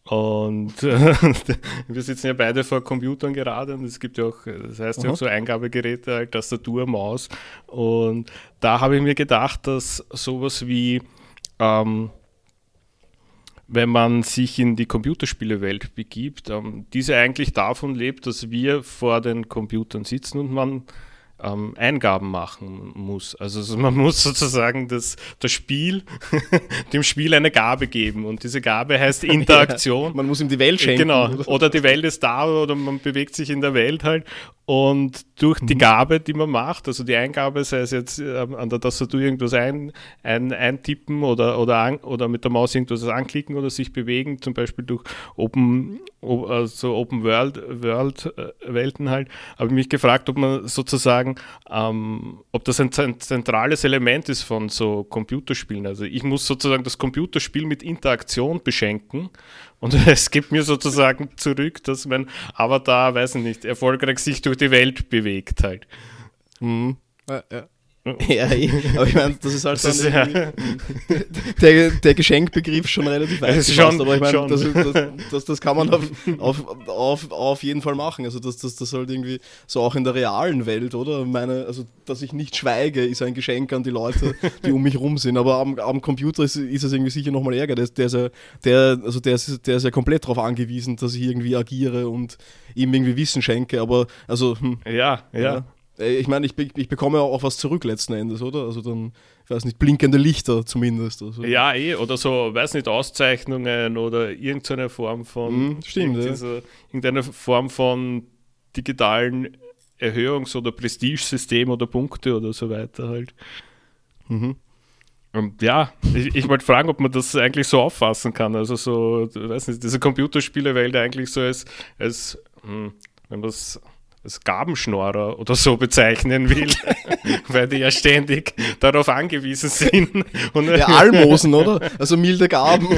B: Und äh, wir sitzen ja beide vor Computern gerade und es gibt ja auch, das heißt ja auch so Eingabegeräte, halt Tastatur, Maus. Und da habe ich mir gedacht, dass sowas wie, ähm, wenn man sich in die Computerspielewelt begibt, ähm, diese eigentlich davon lebt, dass wir vor den Computern sitzen und man ähm, Eingaben machen muss. Also so- man muss sozusagen das, das Spiel, dem Spiel eine Gabe geben und diese Gabe heißt Interaktion.
A: Man muss ihm die Welt schenken.
B: Genau,
A: oder
B: die Welt ist da oder man bewegt sich in der Welt halt und durch
A: Mhm.
B: die Gabe, die man macht, also die Eingabe, sei es jetzt ähm, an der Tastatur irgendwas ein, ein, eintippen oder, oder, an, oder mit der Maus irgendwas anklicken oder sich bewegen, zum Beispiel durch Open, also Open World, World äh, Welten halt, habe ich mich gefragt, ob man sozusagen, ähm, ob das ein zent- zentrales Element ist von so Computerspielen. Also ich muss sozusagen das Computerspiel mit Interaktion beschenken und es gibt mir sozusagen zurück, dass mein Avatar, weiß ich nicht, erfolgreich sich durch die Welt bewegt halt.
A: Mhm. Ja, ja. Ja, aber ich meine, das ist halt
B: Das ist ja-
A: der, der Geschenkbegriff schon relativ weit
B: ist schon-
A: aber ich meine, das, das, das, das kann man auf, auf, auf, auf jeden Fall machen. Also das, das, das halt irgendwie so auch in der realen Welt, oder? Meine, also dass ich nicht schweige, ist ein Geschenk an die Leute, die um mich rum sind. Aber am, am Computer ist, ist es irgendwie sicher nochmal ärger. Der, ist- der, ist ja, der, also der, ist, der ist ja komplett darauf angewiesen, dass ich irgendwie agiere und ihm irgendwie Wissen schenke. Aber also hm,
B: Ja, ja.
A: ja. Äh, Ich meine, ich, ich bekomme ja auch was zurück letzten Endes, oder? Also dann, ich weiß nicht, blinkende Lichter zumindest. Also.
B: Ja, eh, oder so, weiß nicht, Auszeichnungen oder irgendeine Form von,
A: Mhm, stimmt, ja.
B: irgendeine Form von digitalen Erhöhungs- oder Prestigesystem oder Punkte oder so weiter halt.
A: Mhm.
B: Und ja, ich, ich wollte fragen, ob man das eigentlich so auffassen kann. Also so, weiß nicht, diese Computerspielewelt eigentlich so als, als hm, wenn man es als Gabenschnorrer oder so bezeichnen will, weil die ja ständig darauf angewiesen sind. Und
A: Ja, Almosen, oder? Also milde Gaben.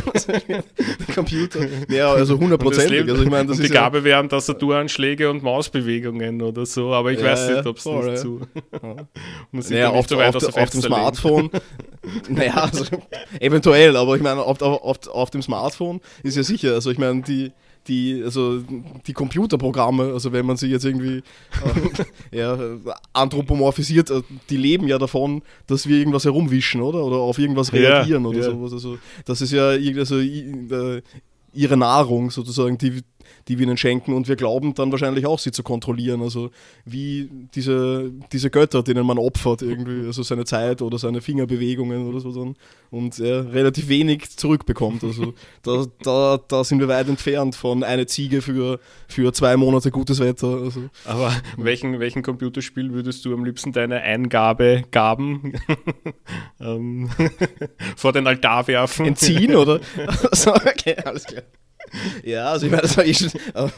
A: Der Computer. Ja, also hundertprozentig. Also ich meine, das
B: und die
A: ja,
B: Gabe wären Tastaturanschläge und Mausbewegungen oder so, aber ich
A: Ja,
B: weiß nicht,
A: ja,
B: ob es nicht
A: ja.
B: zu.
A: Naja, auf,
B: so
A: auf,
B: dem
A: auf. Smartphone. naja, also eventuell, aber ich meine, auf, auf, auf dem Smartphone ist ja sicher. Also ich meine, die, die, also die Computerprogramme, also wenn man sie jetzt irgendwie ja, anthropomorphisiert, äh, die leben ja davon, dass wir irgendwas herumwischen, oder? Oder auf irgendwas
B: Ja,
A: reagieren oder
B: ja.
A: sowas. Also das ist ja also, äh, ihre Nahrung sozusagen, die, die wir ihnen schenken und wir glauben dann wahrscheinlich auch, sie zu kontrollieren. Also wie diese, diese Götter, denen man opfert irgendwie, also seine Zeit oder seine Fingerbewegungen oder so dann und er relativ wenig zurückbekommt. Also da, da, da sind wir weit entfernt von eine Ziege für, für zwei Monate gutes Wetter. Also,
B: Aber welchen, welchen Computerspiel würdest du am liebsten deine Eingabe gaben ähm, vor den Altar werfen?
A: entziehen oder? Also, okay, alles klar. Ja, also ich meine, ich, ähm,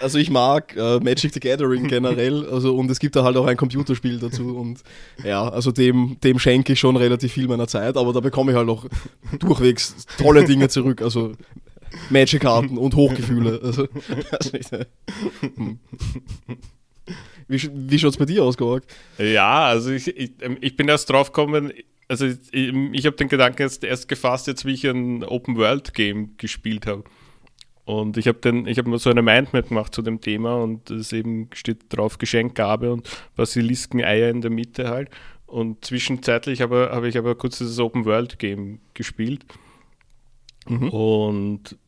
A: also ich mag äh, Magic the Gathering generell, also und es gibt da halt auch ein Computerspiel dazu und ja, also dem, dem schenke ich schon relativ viel meiner Zeit, aber da bekomme ich halt auch durchwegs tolle Dinge zurück, also Magic-Karten und Hochgefühle. Also, also ich, äh. Wie, wie schaut es bei dir aus, Georg?
B: Ja, also ich, ich, ähm, ich bin erst drauf gekommen, also ich, ich habe den Gedanken jetzt erst gefasst, jetzt wie ich ein Open-World-Game gespielt habe. Und ich habe dann, ich habe mir so eine Mindmap gemacht zu dem Thema und es eben steht drauf Geschenkgabe und Basilisken-Eier in der Mitte halt. Und zwischenzeitlich habe, habe ich aber kurz dieses Open-World-Game gespielt. Mhm. Und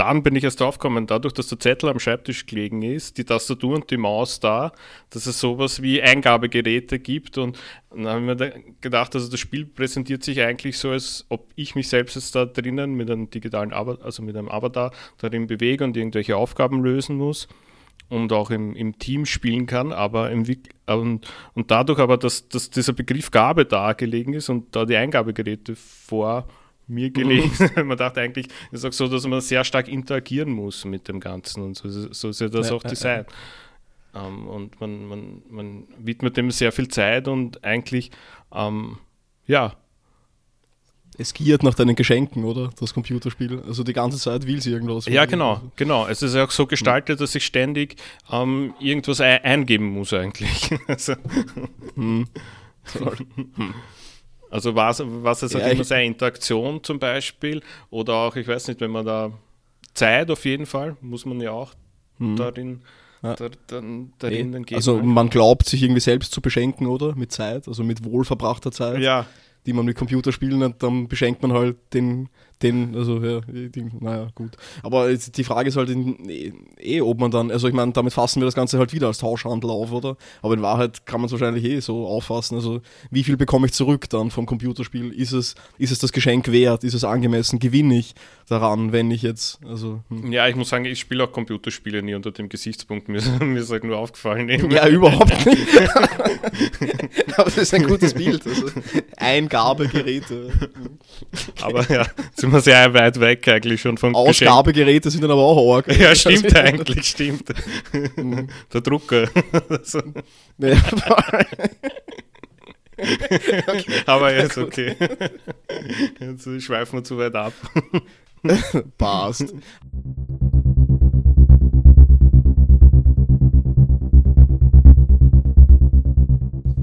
B: dann bin ich erst draufgekommen, dadurch, dass der Zettel am Schreibtisch gelegen ist, die Tastatur und die Maus da, dass es sowas wie Eingabegeräte gibt. Und dann haben wir gedacht, also das Spiel präsentiert sich eigentlich so, als ob ich mich selbst jetzt da drinnen mit einem digitalen Avatar, also mit einem Avatar darin bewege und irgendwelche Aufgaben lösen muss und auch im, im Team spielen kann, aber im, und, und dadurch aber, dass, dass dieser Begriff Gabe da gelegen ist und da die Eingabegeräte vor mir gelegen. Man dachte eigentlich, es ist auch so, dass man sehr stark interagieren muss mit dem Ganzen und so, so ist ja das ja, auch Design. Ja, ja. Ähm, und man, man, man widmet dem sehr viel Zeit und eigentlich, ähm, ja.
A: Es giert nach deinen Geschenken, oder? Das Computerspiel. Also die ganze Zeit will sie irgendwas.
B: Ja, genau, genau. Es ist auch so gestaltet, dass ich ständig ähm, irgendwas eingeben muss eigentlich. also. Hm. Also was, was ist halt ja, immer seine Interaktion zum Beispiel oder auch, ich weiß nicht, wenn man da Zeit auf jeden Fall, muss man ja auch hm. darin, ja. da, dann, darin
A: nee. Also halt. man glaubt sich irgendwie selbst zu beschenken, oder? Mit Zeit, also mit wohlverbrachter Zeit,
B: ja.
A: die man mit Computerspielen hat, dann beschenkt man halt den den, also ja, die, naja, gut. Aber die Frage ist halt eh, eh, ob man dann, also ich meine, damit fassen wir das Ganze halt wieder als Tauschhandel auf, oder? Aber in Wahrheit kann man es wahrscheinlich eh so auffassen. Also wie viel bekomme ich zurück dann vom Computerspiel? Ist es, ist es das Geschenk wert? Ist es angemessen? Gewinne ich daran, wenn ich jetzt, also.
B: Hm. Ja, ich muss sagen, ich spiele auch Computerspiele nie unter dem Gesichtspunkt. Mir, mir ist halt nur aufgefallen.
A: Eben. Ja, überhaupt nicht. Aber das ist ein gutes Bild. Also Eingabegeräte.
B: Aber ja, zum sind wir sehr weit weg eigentlich schon vom
A: Ausgabegeräte Geschenk. sind dann aber auch arg.
B: Ja, stimmt eigentlich, stimmt. Der Drucker. Also. Ja, okay. Aber jetzt okay. Jetzt schweifen wir zu weit ab.
A: Passt.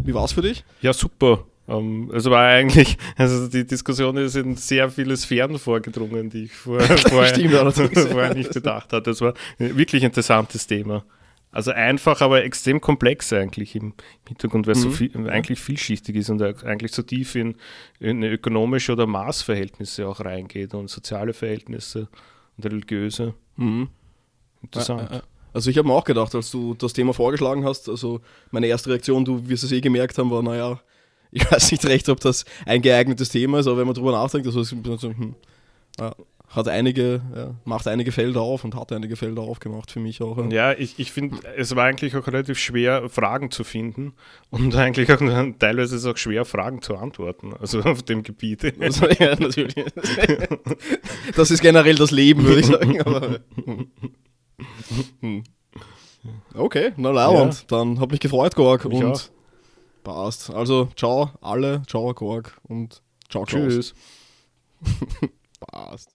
A: Wie war's für dich?
B: Ja, super. Um, ähm, also war eigentlich, also die Diskussion ist in sehr viele Sphären vorgedrungen, die ich vor, vorher, Stimmt, vorher nicht bedacht hatte. Das war ein wirklich interessantes Thema. Also einfach, aber extrem komplex eigentlich im Hintergrund, weil es mhm. so viel, eigentlich vielschichtig ist und eigentlich so tief in, in ökonomische oder Maßverhältnisse auch reingeht und soziale Verhältnisse und religiöse. Mhm.
A: Interessant. Also ich habe mir auch gedacht, als du das Thema vorgeschlagen hast, also meine erste Reaktion, du wirst es eh gemerkt haben, war, naja, ich weiß nicht recht, ob das ein geeignetes Thema ist, aber wenn man darüber nachdenkt, also, hm, ja, hat einige, ja, macht einige Felder auf und hat einige Felder aufgemacht für mich auch.
B: Ja, ja ich, ich finde, es war eigentlich auch relativ schwer, Fragen zu finden und eigentlich auch teilweise ist es auch schwer, Fragen zu antworten, also auf dem Gebiet. Also, ja, natürlich.
A: Das ist generell das Leben, würde ich sagen. Aber, okay, na lauernd. Ja. Dann hat mich gefreut, Gorg. und auch. Passt. Also, ciao alle, ciao Kork und ciao
B: Tschüss.
A: Passt.